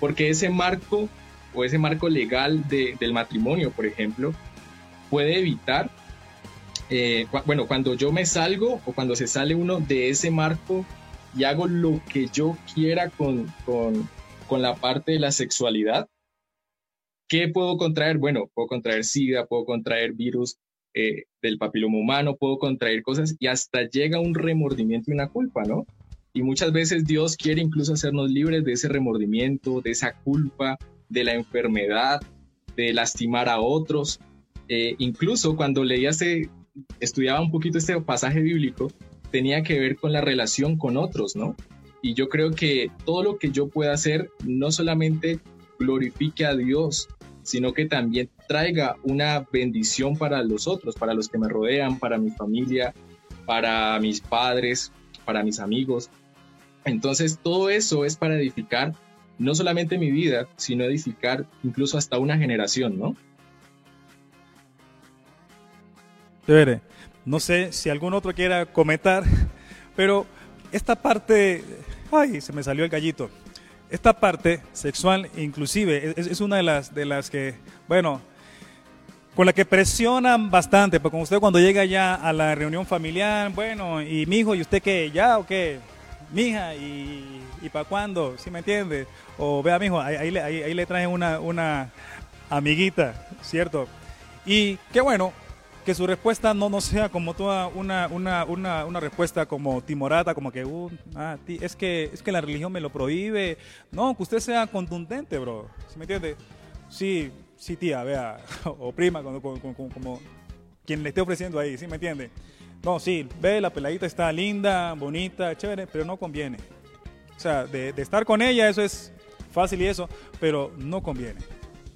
porque ese marco o ese marco legal del matrimonio, por ejemplo, puede evitar eh, bueno, cuando yo me salgo o cuando se sale uno de ese marco y hago lo que yo quiera con, con, la parte de la sexualidad, ¿qué puedo contraer? Bueno, puedo contraer SIDA, puedo contraer virus eh, del papiloma humano, puedo contraer cosas y hasta llega un remordimiento y una culpa, ¿no? Y muchas veces Dios quiere incluso hacernos libres de ese remordimiento, de esa culpa, de la enfermedad, de lastimar a otros. Eh, incluso cuando leí hace estudiaba un poquito este pasaje bíblico, tenía que ver con la relación con otros, ¿no? Y yo creo que todo lo que yo pueda hacer no solamente glorifique a Dios, sino que también traiga una bendición para los otros, para los que me rodean, para mi familia, para mis padres, para mis amigos. Entonces todo eso es para edificar no solamente mi vida, sino edificar incluso hasta una generación, ¿no? No sé si algún otro quiera comentar, pero esta parte, ay, se me salió el gallito. esta parte sexual inclusive es, una de las, de las que, bueno, con la que presionan bastante, porque usted cuando llega ya a la reunión familiar, bueno, y mi hijo, ¿y usted qué? ¿Ya o qué? Mija, ¿y, y para cuándo? ¿Sí me entiende? O vea, mijo, ahí, ahí, ahí, ahí le traen una, una amiguita, ¿cierto? Y qué bueno que su respuesta no, no sea como toda una, una, una, una respuesta como timorata, como que, uh, ah, es que es que la religión me lo prohíbe. No, que usted sea contundente, bro. ¿Sí me entiende? Sí, sí, tía, vea, o prima, como, como, quien le esté ofreciendo ahí, ¿sí me entiende? No, sí, ve, la peladita está linda, bonita, chévere, pero no conviene. O sea, de, de estar con ella, eso es fácil y eso, pero no conviene.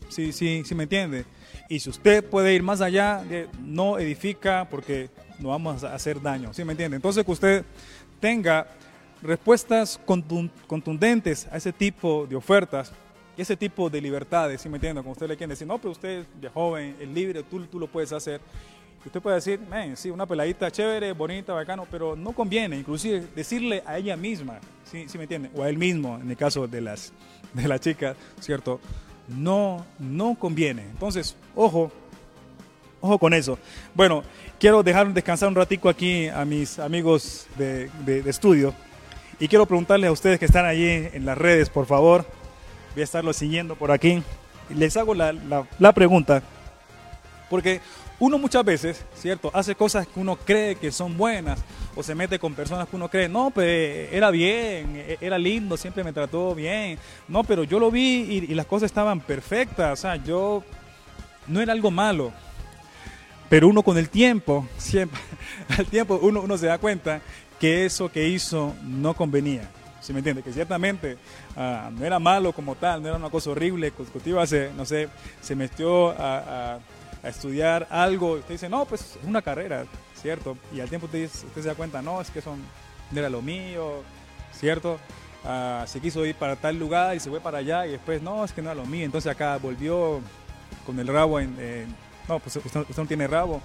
Sí, sí, sí me entiende. Y si usted puede ir más allá, no edifica porque no vamos a hacer daño, ¿sí me entiende? Entonces que usted tenga respuestas contundentes a ese tipo de ofertas, ese tipo de libertades, ¿sí me entiende? Como usted le quiere decir, no, pero usted de joven, es libre, tú, tú lo puedes hacer. Usted puede decir, sí, una peladita chévere, bonita, bacano, pero no conviene, inclusive decirle a ella misma, ¿sí, ¿sí me entiende? O a él mismo, en el caso de las, de las chicas, ¿cierto? No, no conviene. Entonces, ojo, ojo con eso. Bueno, quiero dejar descansar un ratico aquí a mis amigos de, de, estudio y quiero preguntarles a ustedes que están allí en las redes, por favor, voy a estarlo siguiendo por aquí. Les hago la, la, pregunta, porque uno muchas veces, ¿cierto? Hace cosas que uno cree que son buenas o se mete con personas que uno cree, no, pues era bien, era lindo, siempre me trató bien. No, pero yo lo vi y, las cosas estaban perfectas, o sea, yo no era algo malo. Pero uno con el tiempo, siempre, al tiempo uno, uno se da cuenta que eso que hizo no convenía. ¿Sí me entiende? Que ciertamente uh, no era malo como tal, no era una cosa horrible, consecutiva, se, no sé, se metió a, a, estudiar algo, usted dice, no, pues es una carrera, ¿cierto? Y al tiempo usted, se da cuenta, no, es que eso no era lo mío, ¿cierto? Uh, se quiso ir para tal lugar y se fue para allá y después, no, es que no era lo mío, entonces acá volvió con el rabo en... no, pues usted, usted, no tiene rabo.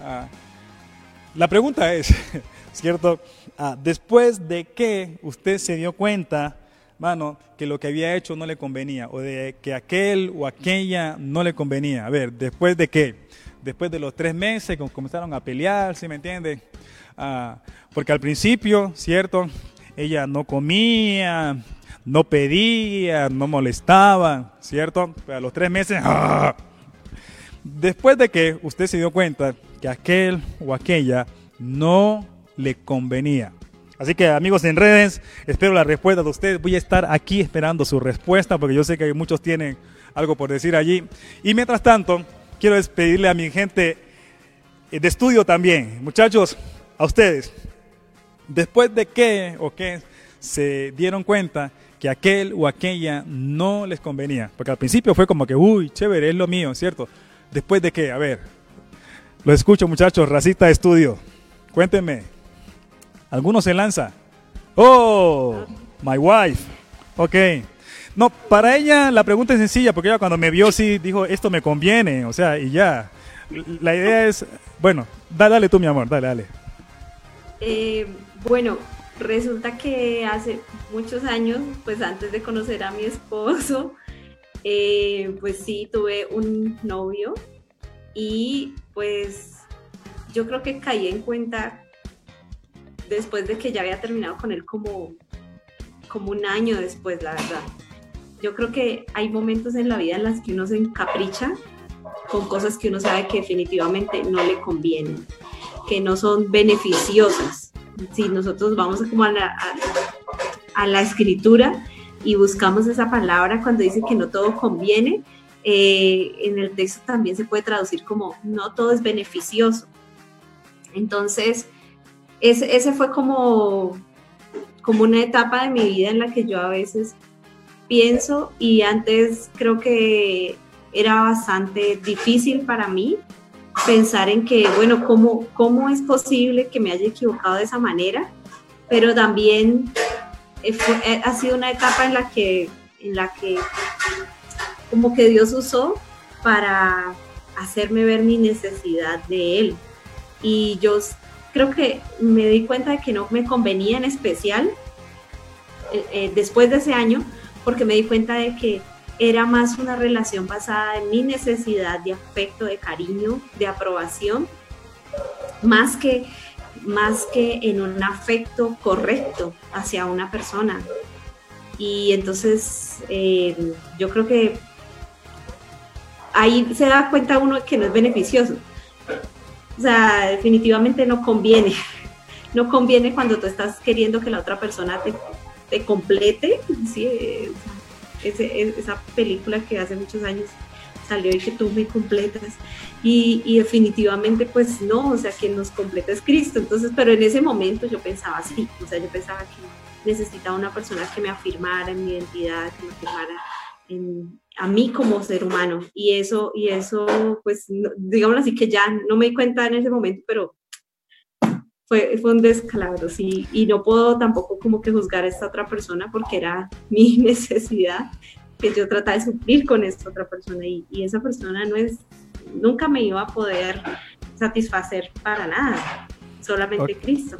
Uh, la pregunta es, ¿cierto? Ah, después de que usted se dio cuenta, mano, que lo que había hecho no le convenía, o de que aquel o aquella no le convenía. A ver, ¿después de qué? Después de los tres meses comenzaron a pelear, ¿sí me entiende? Ah, porque al principio, ¿cierto? Ella no comía, no pedía, no molestaba, ¿cierto? Pero a los tres meses, ¡ah! después de que usted se dio cuenta que aquel o aquella no le convenía. Así que amigos en redes, espero la respuesta de ustedes. Voy a estar aquí esperando su respuesta porque yo sé que muchos tienen algo por decir allí. Y mientras tanto, quiero despedirle a mi gente de estudio también. Muchachos, a ustedes, después de que o que se dieron cuenta que aquel o aquella no les convenía, porque al principio fue como que, uy, chévere, es lo mío, ¿cierto? Después de que, a ver, lo escucho muchachos, racista de estudio, cuéntenme, ¿alguno se lanza? Oh, my wife, ok. No, para ella la pregunta es sencilla, porque ella cuando me vio sí dijo, esto me conviene, o sea, y ya. La idea es, bueno, dale, dale tú mi amor, dale, dale. Eh, bueno, resulta que hace muchos años, pues antes de conocer a mi esposo, eh, pues sí, tuve un novio y pues yo creo que caí en cuenta después de que ya había terminado con él como, como un año después, la verdad. Yo creo que hay momentos en la vida en las que uno se encapricha con cosas que uno sabe que definitivamente no le convienen, que no son beneficiosas. Si nosotros vamos como a la, a, a la escritura, y buscamos esa palabra cuando dice que no todo conviene, eh, en el texto también se puede traducir como no todo es beneficioso. Entonces, ese, fue como, como una etapa de mi vida en la que yo a veces pienso y antes creo que era bastante difícil para mí pensar en que, bueno, ¿cómo, cómo es posible que me haya equivocado de esa manera? Pero también eh, eh, ha sido una etapa en la que, en la que como que Dios usó para hacerme ver mi necesidad de Él. Y yo creo que me di cuenta de que no me convenía en especial eh, eh, después de ese año, porque me di cuenta de que era más una relación basada en mi necesidad de afecto, de cariño, de aprobación, más que, más que en un afecto correcto hacia una persona. Y entonces eh, yo creo que ahí se da cuenta uno que no es beneficioso. O sea, definitivamente no conviene. No conviene cuando tú estás queriendo que la otra persona te, te complete. ¿sí? esa película que hace muchos años salió y que tú me completas. Y, y, definitivamente, pues no, o sea, quien nos completa es Cristo. Entonces, pero en ese momento yo pensaba así, o sea, yo pensaba que necesitaba una persona que me afirmara en mi identidad, que me afirmara en, a mí como ser humano. Y eso, y eso, pues, digamos así que ya no me di cuenta en ese momento, pero fue, fue un descalabro, sí, y no puedo tampoco como que juzgar a esta otra persona porque era mi necesidad que yo trataba de sufrir con esta otra persona y, y, esa persona no es, nunca me iba a poder satisfacer para nada, solamente Cristo.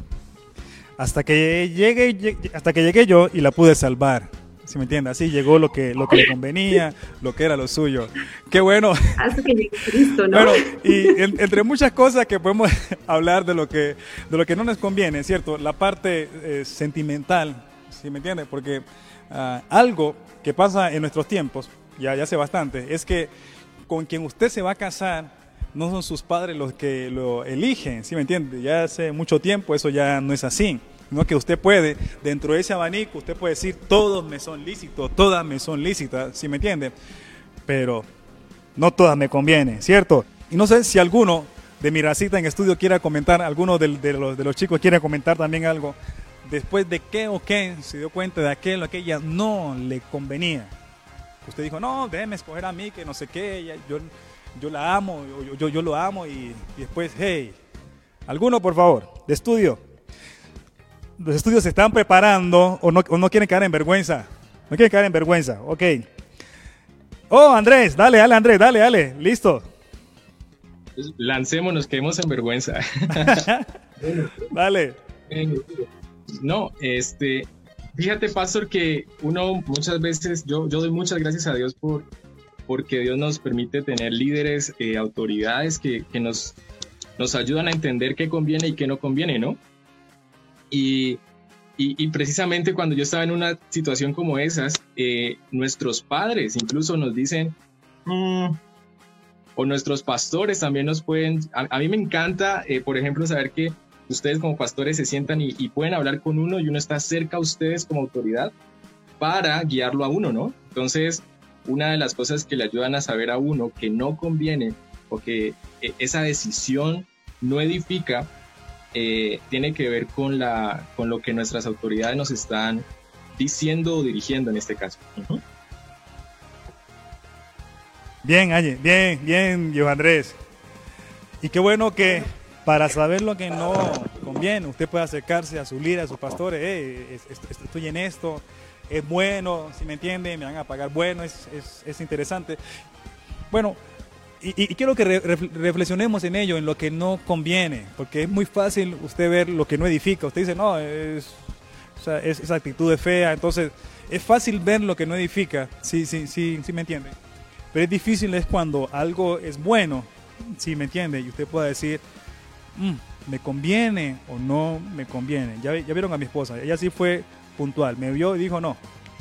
Hasta que llegue, hasta que llegué yo y la pude salvar. Si me entiendes? Así llegó lo que, lo que le convenía, lo que era lo suyo. Qué bueno. Hasta que Cristo, ¿no? Bueno, y entre muchas cosas que podemos hablar de lo que, de lo que no nos conviene, ¿cierto? La parte eh, sentimental, si me entiendes? Porque uh, algo que pasa en nuestros tiempos, ya, ya hace bastante, es que con quien usted se va a casar, no son sus padres los que lo eligen, ¿sí me entiende? Ya hace mucho tiempo eso ya no es así. ¿No? que usted puede, dentro de ese abanico, usted puede decir, todos me son lícitos, todas me son lícitas, ¿sí me entiende? Pero no todas me convienen, ¿cierto? Y no sé si alguno de mi racita en estudio quiera comentar, alguno de, los, de los chicos quiere comentar también algo, después de qué o qué se dio cuenta de aquel o aquella no le convenía. Usted dijo, no, déjeme escoger a mí, que no sé qué, yo, yo la amo, yo, yo, yo lo amo, y, y después, hey, alguno por favor, de estudio los estudios se están preparando o no, o no quieren caer en vergüenza. No quieren caer en vergüenza, ok. Oh, Andrés, dale, dale, Andrés, dale, dale, listo. Lancémonos, quedemos en vergüenza. dale. No, este, fíjate, Pastor, que uno muchas veces, yo, yo doy muchas gracias a Dios por porque Dios nos permite tener líderes, eh, autoridades que, que nos, nos ayudan a entender qué conviene y qué no conviene, ¿no? Y, y, precisamente cuando yo estaba en una situación como esas, eh, nuestros padres incluso nos dicen, mm", o nuestros pastores también nos pueden, a, mí me encanta, eh, por ejemplo, saber que ustedes como pastores se sientan y, pueden hablar con uno y uno está cerca a ustedes como autoridad para guiarlo a uno, ¿no? Entonces, una de las cosas que le ayudan a saber a uno que no conviene o que eh, esa decisión no edifica eh, tiene que ver con, la, con lo que nuestras autoridades nos están diciendo o dirigiendo en este caso. Bien, Aye, bien, bien, yo Andrés. Y qué bueno que para saber lo que no conviene, usted puede acercarse a su líder, a sus pastores, eh, estoy en esto, es bueno, si me entiende, me van a pagar bueno, es, es, es interesante. Bueno, y, quiero que reflexionemos en ello, en lo que no conviene, porque es muy fácil usted ver lo que no edifica. Usted dice, no, es, o sea, es, esa actitud de fea. Entonces, es fácil ver lo que no edifica, sí, sí, sí, sí me entiende. Pero es difícil es cuando algo es bueno, sí me entiende, y usted pueda decir, mm, me conviene o no me conviene. Ya, ya vieron a mi esposa, ella sí fue puntual, me vio y dijo, no,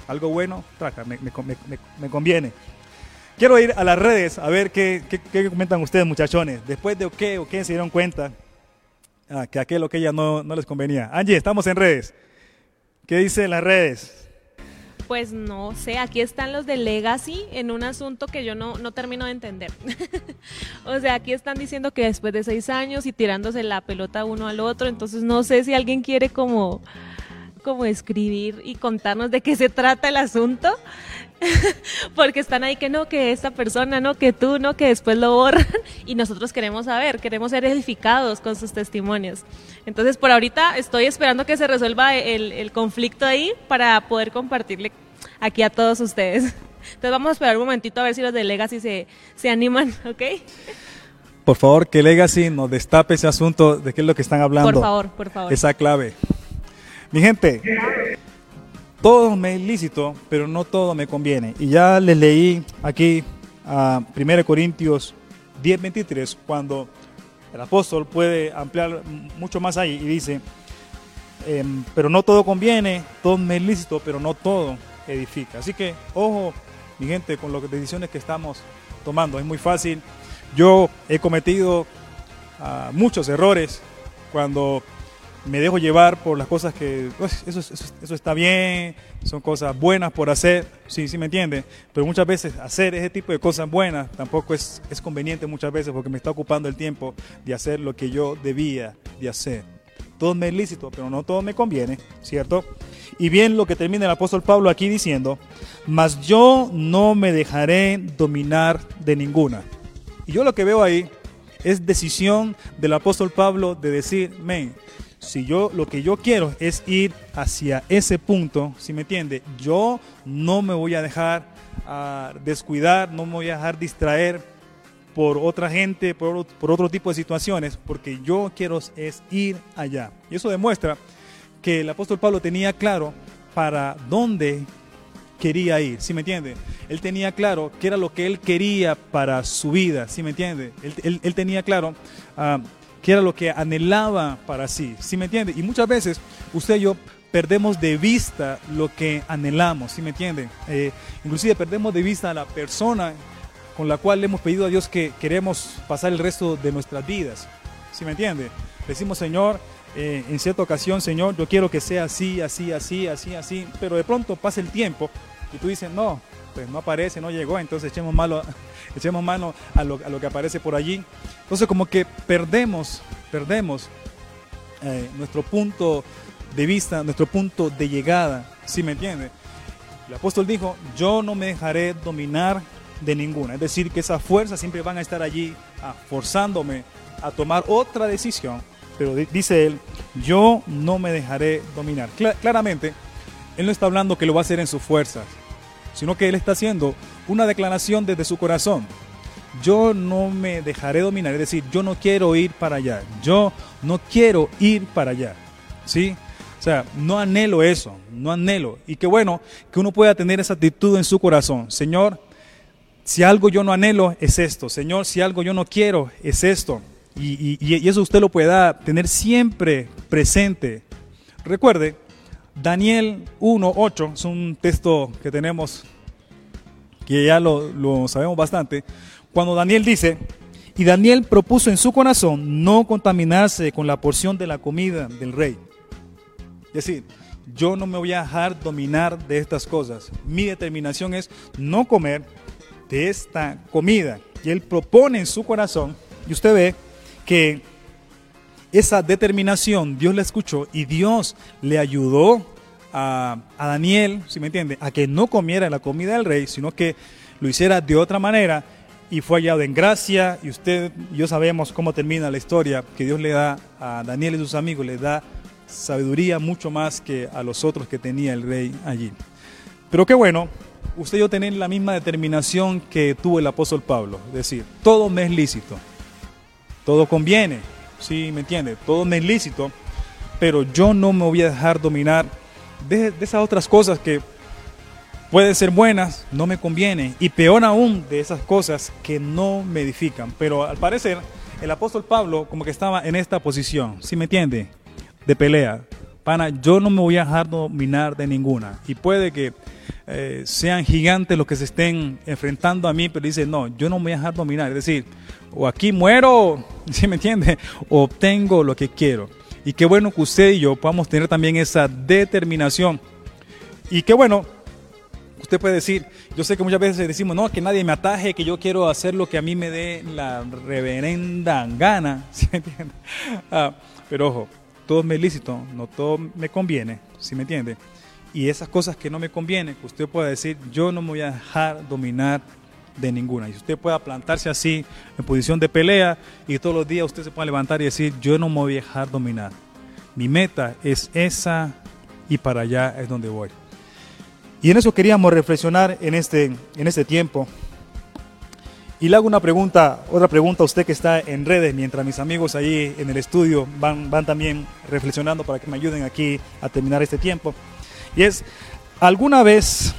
algo bueno, traca, me, me, me, me conviene. Quiero ir a las redes a ver qué, qué, comentan ustedes, muchachones. Después de qué o qué se dieron cuenta ah, que aquel o que ella no, no les convenía. Angie, estamos en redes. ¿Qué dicen las redes? Pues no sé, aquí están los de Legacy en un asunto que yo no, no termino de entender. o sea, aquí están diciendo que después de seis años y tirándose la pelota uno al otro, entonces no sé si alguien quiere como, como escribir y contarnos de qué se trata el asunto. porque están ahí que no, que esta persona, no, que tú, no, que después lo borran y nosotros queremos saber, queremos ser edificados con sus testimonios. Entonces, por ahorita estoy esperando que se resuelva el, conflicto ahí para poder compartirle aquí a todos ustedes. Entonces, vamos a esperar un momentito a ver si los de Legacy se, se animan, ¿ok? Por favor, que Legacy nos destape ese asunto de qué es lo que están hablando. Por favor, por favor. Esa clave. Mi gente, todo me es lícito, pero no todo me conviene. Y ya les leí aquí a 1 Corintios 10, 23, cuando el apóstol puede ampliar mucho más ahí y dice, em, pero no todo conviene, todo me es lícito, pero no todo edifica. Así que, ojo, mi gente, con las decisiones que estamos tomando. Es muy fácil. Yo he cometido ah, muchos errores cuando me dejo llevar por las cosas que, pues, eso, eso, está bien, son cosas buenas por hacer, sí, sí me entiende, pero muchas veces hacer ese tipo de cosas buenas tampoco es, es conveniente muchas veces porque me está ocupando el tiempo de hacer lo que yo debía de hacer. Todo me es lícito, pero no todo me conviene, ¿cierto? Y bien lo que termina el apóstol Pablo aquí diciendo, mas yo no me dejaré dominar de ninguna. Y yo lo que veo ahí es decisión del apóstol Pablo de decir, men, si yo lo que yo quiero es ir hacia ese punto, si me entiende, yo no me voy a dejar ah, descuidar, no me voy a dejar distraer por otra gente, por, por, otro tipo de situaciones, porque yo quiero es ir allá. Y eso demuestra que el apóstol Pablo tenía claro para dónde quería ir, ¿sí me entiende? Él tenía claro qué era lo que él quería para su vida, ¿sí me entiende? Él, él, tenía claro uh, qué era lo que anhelaba para sí, ¿sí me entiende? Y muchas veces usted y yo perdemos de vista lo que anhelamos, ¿sí me entiende? Eh, inclusive perdemos de vista a la persona con la cual le hemos pedido a Dios que queremos pasar el resto de nuestras vidas. ¿Sí me entiende? Decimos, Señor, eh, en cierta ocasión, Señor, yo quiero que sea así, así, así, así, así, pero de pronto pasa el tiempo y tú dices, no, pues no aparece, no llegó, entonces echemos, echemos mano a lo, a lo, que aparece por allí. Entonces como que perdemos, perdemos eh, nuestro punto de vista, nuestro punto de llegada, ¿sí me entiende? El apóstol dijo, yo no me dejaré dominar de ninguna. Es decir, que esas fuerzas siempre van a estar allí ah, forzándome a tomar otra decisión. Pero dice él, yo no me dejaré dominar. claramente, él no está hablando que lo va a hacer en sus fuerzas, sino que él está haciendo una declaración desde su corazón. Yo no me dejaré dominar, es decir, yo no quiero ir para allá. Yo no quiero ir para allá. ¿Sí? O sea, no anhelo eso, no anhelo. Y qué bueno que uno pueda tener esa actitud en su corazón. Señor, si algo yo no anhelo, es esto. Señor, si algo yo no quiero, es esto. Y, eso usted lo pueda tener siempre presente. Recuerde, Daniel 1.8 es un texto que tenemos, que ya lo, lo sabemos bastante. Cuando Daniel dice, y Daniel propuso en su corazón no contaminarse con la porción de la comida del rey. Es decir, yo no me voy a dejar dominar de estas cosas. Mi determinación es no comer de esta comida. Y él propone en su corazón, y usted ve que esa determinación Dios la escuchó y Dios le ayudó a, Daniel, si me entiende, a que no comiera la comida del rey, sino que lo hiciera de otra manera y fue hallado en gracia y usted y yo sabemos cómo termina la historia, que Dios le da a Daniel y sus amigos, le da sabiduría mucho más que a los otros que tenía el rey allí. Pero qué bueno usted y yo tener la misma determinación que tuvo el apóstol Pablo. Es decir, todo me es lícito, todo conviene, ¿sí me entiende? Todo me es lícito, pero yo no me voy a dejar dominar de, esas otras cosas que pueden ser buenas, no me conviene, y peor aún de esas cosas que no me edifican. Pero al parecer, el apóstol Pablo como que estaba en esta posición, ¿sí me entiende? De pelea. Pana, yo no me voy a dejar dominar de ninguna. Y puede que eh, sean gigantes los que se estén enfrentando a mí, pero dice, no, yo no me voy a dejar dominar. Es decir, o aquí muero, ¿sí me entiende? Obtengo lo que quiero. Y qué bueno que usted y yo podamos tener también esa determinación. Y qué bueno, usted puede decir, yo sé que muchas veces decimos, no, que nadie me ataje, que yo quiero hacer lo que a mí me dé la reverenda gana, ¿sí me entiende? Ah, pero ojo, todo me lícito, no todo me conviene, ¿sí me entiende? y esas cosas que no me convienen, que usted pueda decir, yo no me voy a dejar dominar de ninguna. Y usted pueda plantarse así en posición de pelea y todos los días usted se pueda levantar y decir, yo no me voy a dejar dominar. Mi meta es esa y para allá es donde voy. Y en eso queríamos reflexionar en este, en este tiempo. Y le hago una pregunta, otra pregunta a usted que está en redes, mientras mis amigos ahí en el estudio van, van también reflexionando para que me ayuden aquí a terminar este tiempo. Y es, ¿Alguna vez,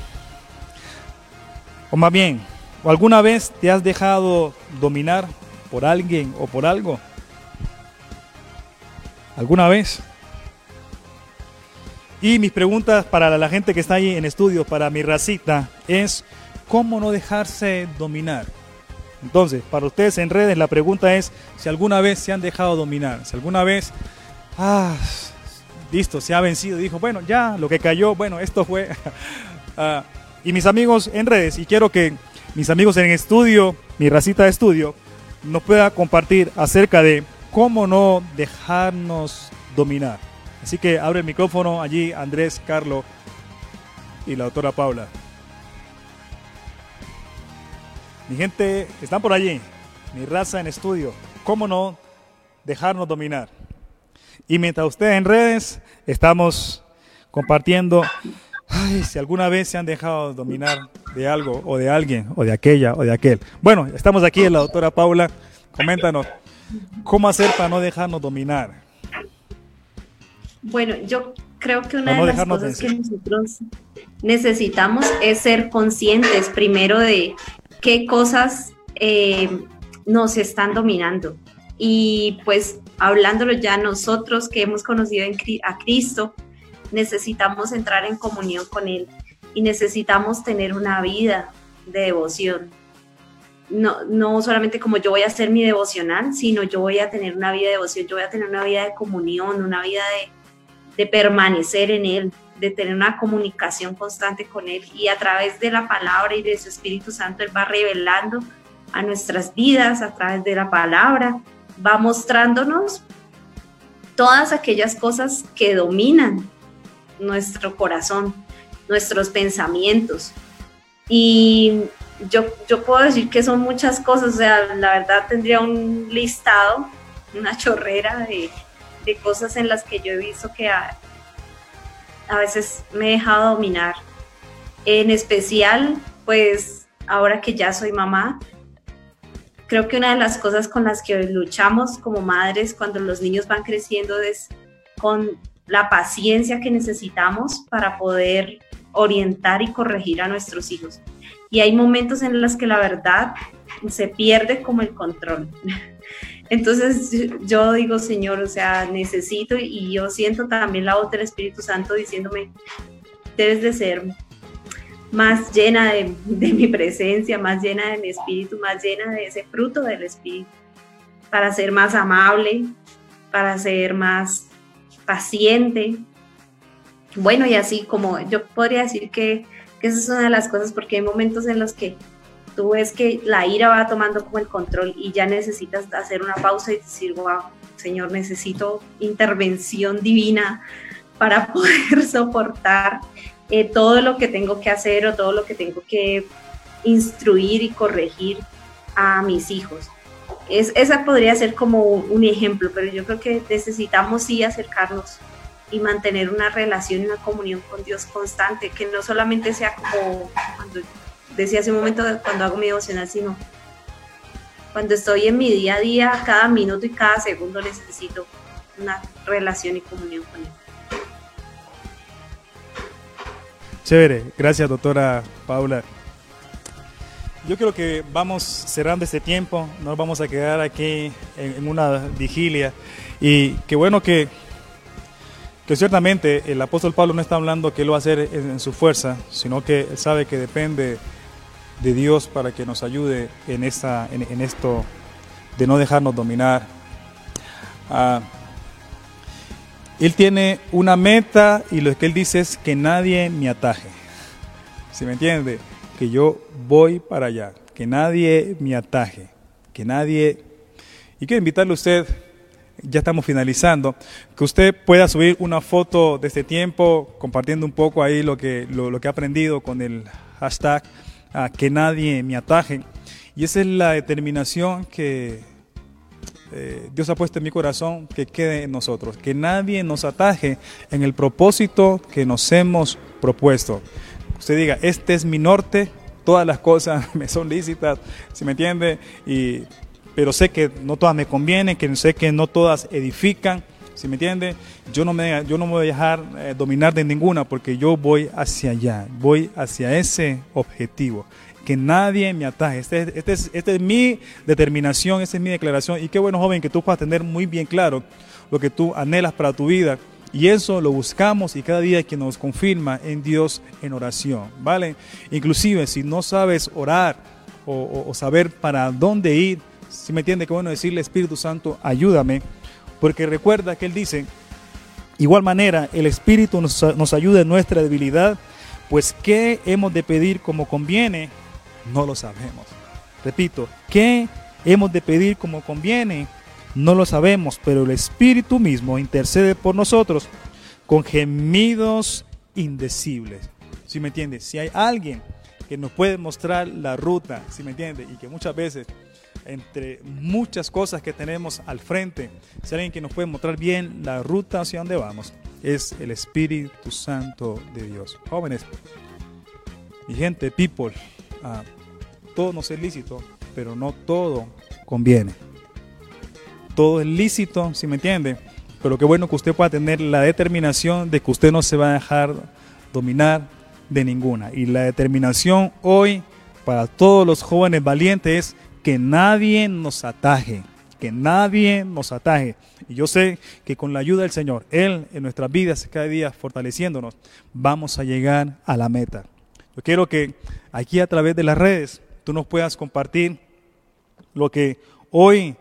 o más bien, o alguna vez te has dejado dominar por alguien o por algo? ¿Alguna vez? Y mis preguntas para la gente que está ahí en estudio, para mi racita, es ¿cómo no dejarse dominar? Entonces, para ustedes en redes, la pregunta es si alguna vez se han dejado dominar, si alguna vez, ah, listo, se ha vencido, dijo, bueno, ya, lo que cayó, bueno, esto fue. Ah, y mis amigos en redes, y quiero que mis amigos en estudio, mi racita de estudio, nos pueda compartir acerca de cómo no dejarnos dominar. Así que abre el micrófono allí Andrés, Carlos y la doctora Paula. Mi gente, están por allí, mi raza en estudio. ¿Cómo no dejarnos dominar? Y mientras ustedes en redes estamos compartiendo, ay, si alguna vez se han dejado dominar de algo o de alguien o de aquella o de aquel. Bueno, estamos aquí en la doctora Paula. Coméntanos, ¿cómo hacer para no dejarnos dominar? Bueno, yo creo que una de las cosas que nosotros necesitamos es ser conscientes primero de qué cosas eh, nos están dominando. Y pues hablándolo ya nosotros que hemos conocido a Cristo, necesitamos entrar en comunión con Él y necesitamos tener una vida de devoción. No, no solamente como yo voy a hacer mi devocional, sino yo voy a tener una vida de devoción, yo voy a tener una vida de comunión, una vida de, de permanecer en Él, de tener una comunicación constante con Él y a través de la palabra y de su Espíritu Santo Él va revelando a nuestras vidas a través de la palabra, va mostrándonos todas aquellas cosas que dominan nuestro corazón, nuestros pensamientos. Y yo, yo puedo decir que son muchas cosas, o sea, la verdad tendría un listado, una chorrera de, de cosas en las que yo he visto que a, veces me he dejado dominar. En especial, pues ahora que ya soy mamá, creo que una de las cosas con las que luchamos como madres cuando los niños van creciendo es con la paciencia que necesitamos para poder orientar y corregir a nuestros hijos. Y hay momentos en los que la verdad se pierde como el control. Entonces yo digo, Señor, o sea, necesito y yo siento también la voz del Espíritu Santo diciéndome, debes de ser más llena de, mi presencia, más llena de mi espíritu, más llena de ese fruto del espíritu, para ser más amable, para ser más paciente. Bueno, y así como yo podría decir que, esa es una de las cosas, porque hay momentos en los que tú ves que la ira va tomando como el control y ya necesitas hacer una pausa y decir, wow, Señor, necesito intervención divina para poder soportar eh, todo lo que tengo que hacer o todo lo que tengo que instruir y corregir a mis hijos. Es, esa podría ser como un ejemplo, pero yo creo que necesitamos sí acercarnos y mantener una relación una comunión con Dios constante, que no solamente sea como cuando decía hace un momento cuando hago mi devocional, sino cuando estoy en mi día a día, cada minuto y cada segundo necesito una relación y comunión con Él. Chévere, gracias doctora Paula. Yo creo que vamos cerrando este tiempo, nos vamos a quedar aquí en, una vigilia y qué bueno que, que ciertamente el apóstol Pablo no está hablando que él va a hacer en su fuerza, sino que él sabe que depende de Dios para que nos ayude en, esta, en, esto de no dejarnos dominar. Ah, él tiene una meta y lo que él dice es que nadie me ataje. ¿Se me entiende? Que yo voy para allá, que nadie me ataje, que nadie... Y quiero invitarle a usted, ya estamos finalizando, que usted pueda subir una foto de este tiempo, compartiendo un poco ahí lo que, lo, lo que ha aprendido con el hashtag a que nadie me ataje. Y esa es la determinación que eh, Dios ha puesto en mi corazón que quede en nosotros, que nadie nos ataje en el propósito que nos hemos propuesto. Usted diga, este es mi norte, todas las cosas me son lícitas, ¿se me entiende? Y, pero sé que no todas me convienen, que sé que no todas edifican, ¿sí me entiende? Yo no me, yo no voy a dejar eh, dominar de ninguna porque yo voy hacia allá, voy hacia ese objetivo. Que nadie me ataje. Esta este es, este es mi determinación, esta es mi declaración. Y qué bueno, joven, que tú puedas tener muy bien claro lo que tú anhelas para tu vida. Y eso lo buscamos y cada día que nos confirma en Dios en oración, ¿vale? Inclusive si no sabes orar o, saber para dónde ir, si me entiende, qué bueno decirle Espíritu Santo, ayúdame porque recuerda que Él dice, igual manera, el Espíritu nos, nos ayuda en nuestra debilidad, pues ¿qué hemos de pedir como conviene? No lo sabemos. Repito, ¿qué hemos de pedir como conviene? No lo sabemos, pero el Espíritu mismo intercede por nosotros con gemidos indecibles. ¿Sí me entiende? Si hay alguien que nos puede mostrar la ruta, ¿sí me entiende? Y que muchas veces entre muchas cosas que tenemos al frente, si alguien que nos puede mostrar bien la ruta hacia donde vamos, es el Espíritu Santo de Dios. Jóvenes y gente, people, uh, todo nos es lícito, pero no todo conviene. Todo es lícito, si me entiende, pero qué bueno que usted pueda tener la determinación de que usted no se va a dejar dominar de ninguna. Y la determinación hoy para todos los jóvenes valientes es que nadie nos ataje, que nadie nos ataje. Y yo sé que con la ayuda del Señor, Él en nuestras vidas, cada día fortaleciéndonos, vamos a llegar a la meta. Yo quiero que aquí a través de las redes tú nos puedas compartir lo que hoy,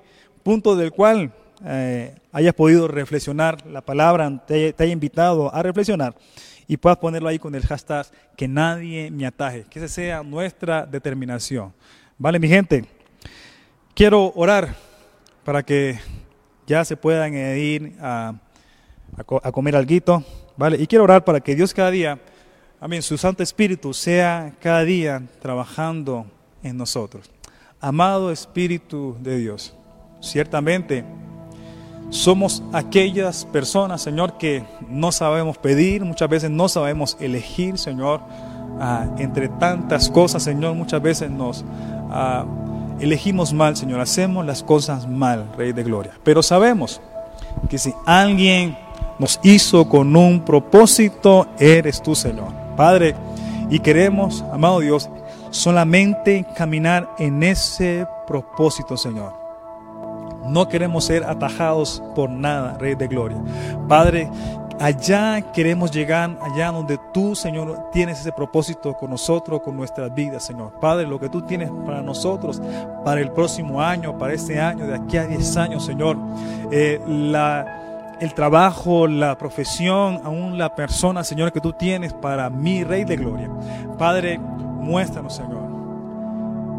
punto del cual eh, hayas podido reflexionar, la palabra te, te haya invitado a reflexionar y puedas ponerlo ahí con el hashtag que nadie me ataje, que esa sea nuestra determinación. Vale, mi gente. Quiero orar para que ya se puedan ir a, a, comer algo, ¿vale? Y quiero orar para que Dios cada día, amén, su Santo Espíritu sea cada día trabajando en nosotros. Amado Espíritu de Dios, ciertamente somos aquellas personas, Señor, que no sabemos pedir, muchas veces no sabemos elegir, Señor, ah, entre tantas cosas, Señor, muchas veces nos... Ah, elegimos mal, Señor, hacemos las cosas mal, Rey de Gloria. Pero sabemos que si alguien nos hizo con un propósito, eres tú, Señor. Padre, y queremos, amado Dios, solamente caminar en ese propósito, Señor. No queremos ser atajados por nada, Rey de Gloria. Padre, Allá queremos llegar, allá donde tú, Señor, tienes ese propósito con nosotros, con nuestras vidas, Señor. Padre, lo que tú tienes para nosotros, para el próximo año, para este año, de aquí a 10 años, Señor. Eh, el trabajo, la profesión, aún la persona, Señor, que tú tienes para mi Rey de Gloria. Padre, muéstranos, Señor.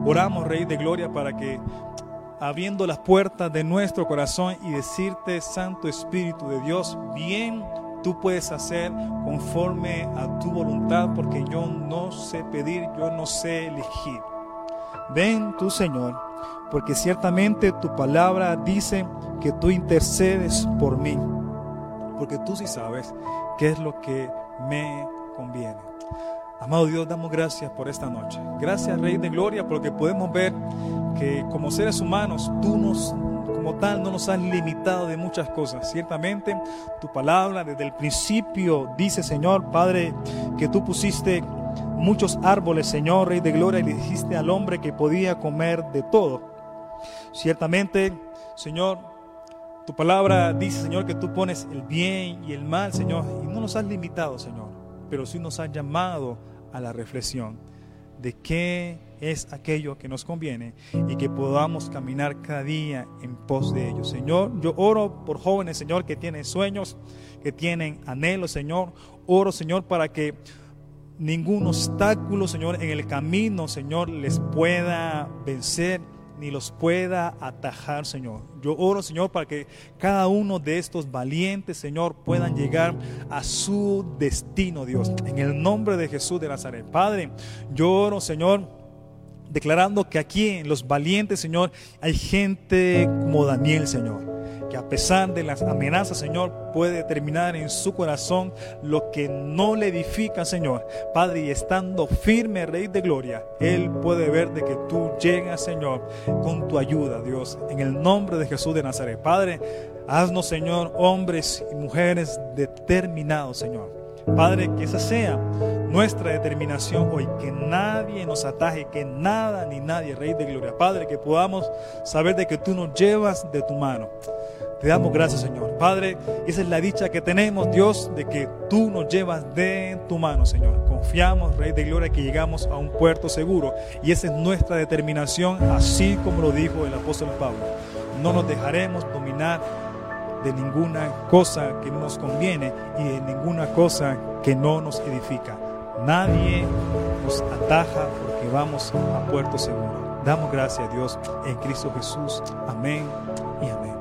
Oramos, Rey de Gloria, para que abriendo las puertas de nuestro corazón y decirte, Santo Espíritu de Dios, bien tú puedes hacer conforme a tu voluntad, porque yo no sé pedir, yo no sé elegir. Ven tú, Señor, porque ciertamente tu palabra dice que tú intercedes por mí, porque tú sí sabes qué es lo que me conviene. Amado Dios, damos gracias por esta noche. Gracias, Rey de Gloria, porque podemos ver que como seres humanos tú nos como tal no nos has limitado de muchas cosas. Ciertamente tu palabra desde el principio dice, Señor, Padre, que tú pusiste muchos árboles, Señor, Rey de Gloria, y le dijiste al hombre que podía comer de todo. Ciertamente, Señor, tu palabra dice, Señor, que tú pones el bien y el mal, Señor, y no nos has limitado, Señor, pero sí nos has llamado a la reflexión de qué es aquello que nos conviene y que podamos caminar cada día en pos de ello. Señor, yo oro por jóvenes, Señor, que tienen sueños, que tienen anhelos, Señor. Oro, Señor, para que ningún obstáculo, Señor, en el camino, Señor, les pueda vencer ni los pueda atajar, Señor. Yo oro, Señor, para que cada uno de estos valientes, Señor, puedan llegar a su destino, Dios. En el nombre de Jesús de Nazaret. Padre, yo oro, Señor declarando que aquí en los valientes, Señor, hay gente como Daniel, Señor, que a pesar de las amenazas, Señor, puede determinar en su corazón lo que no le edifica, Señor. Padre, y estando firme, Rey de Gloria, Él puede ver de que tú llegas, Señor, con tu ayuda, Dios, en el nombre de Jesús de Nazaret. Padre, Haznos, Señor, hombres y mujeres determinados, Señor. Padre, que esa sea nuestra determinación hoy, que nadie nos ataje, que nada ni nadie, Rey de Gloria. Padre, que podamos saber de que tú nos llevas de tu mano. Te damos gracias, Señor. Padre, esa es la dicha que tenemos, Dios, de que tú nos llevas de tu mano, Señor. Confiamos, Rey de Gloria, que llegamos a un puerto seguro. Y esa es nuestra determinación, así como lo dijo el apóstol Pablo. No nos dejaremos dominar de ninguna cosa que no nos conviene y de ninguna cosa que no nos edifica. Nadie nos ataja porque vamos a puerto seguro. Damos gracias a Dios en Cristo Jesús. Amén y amén.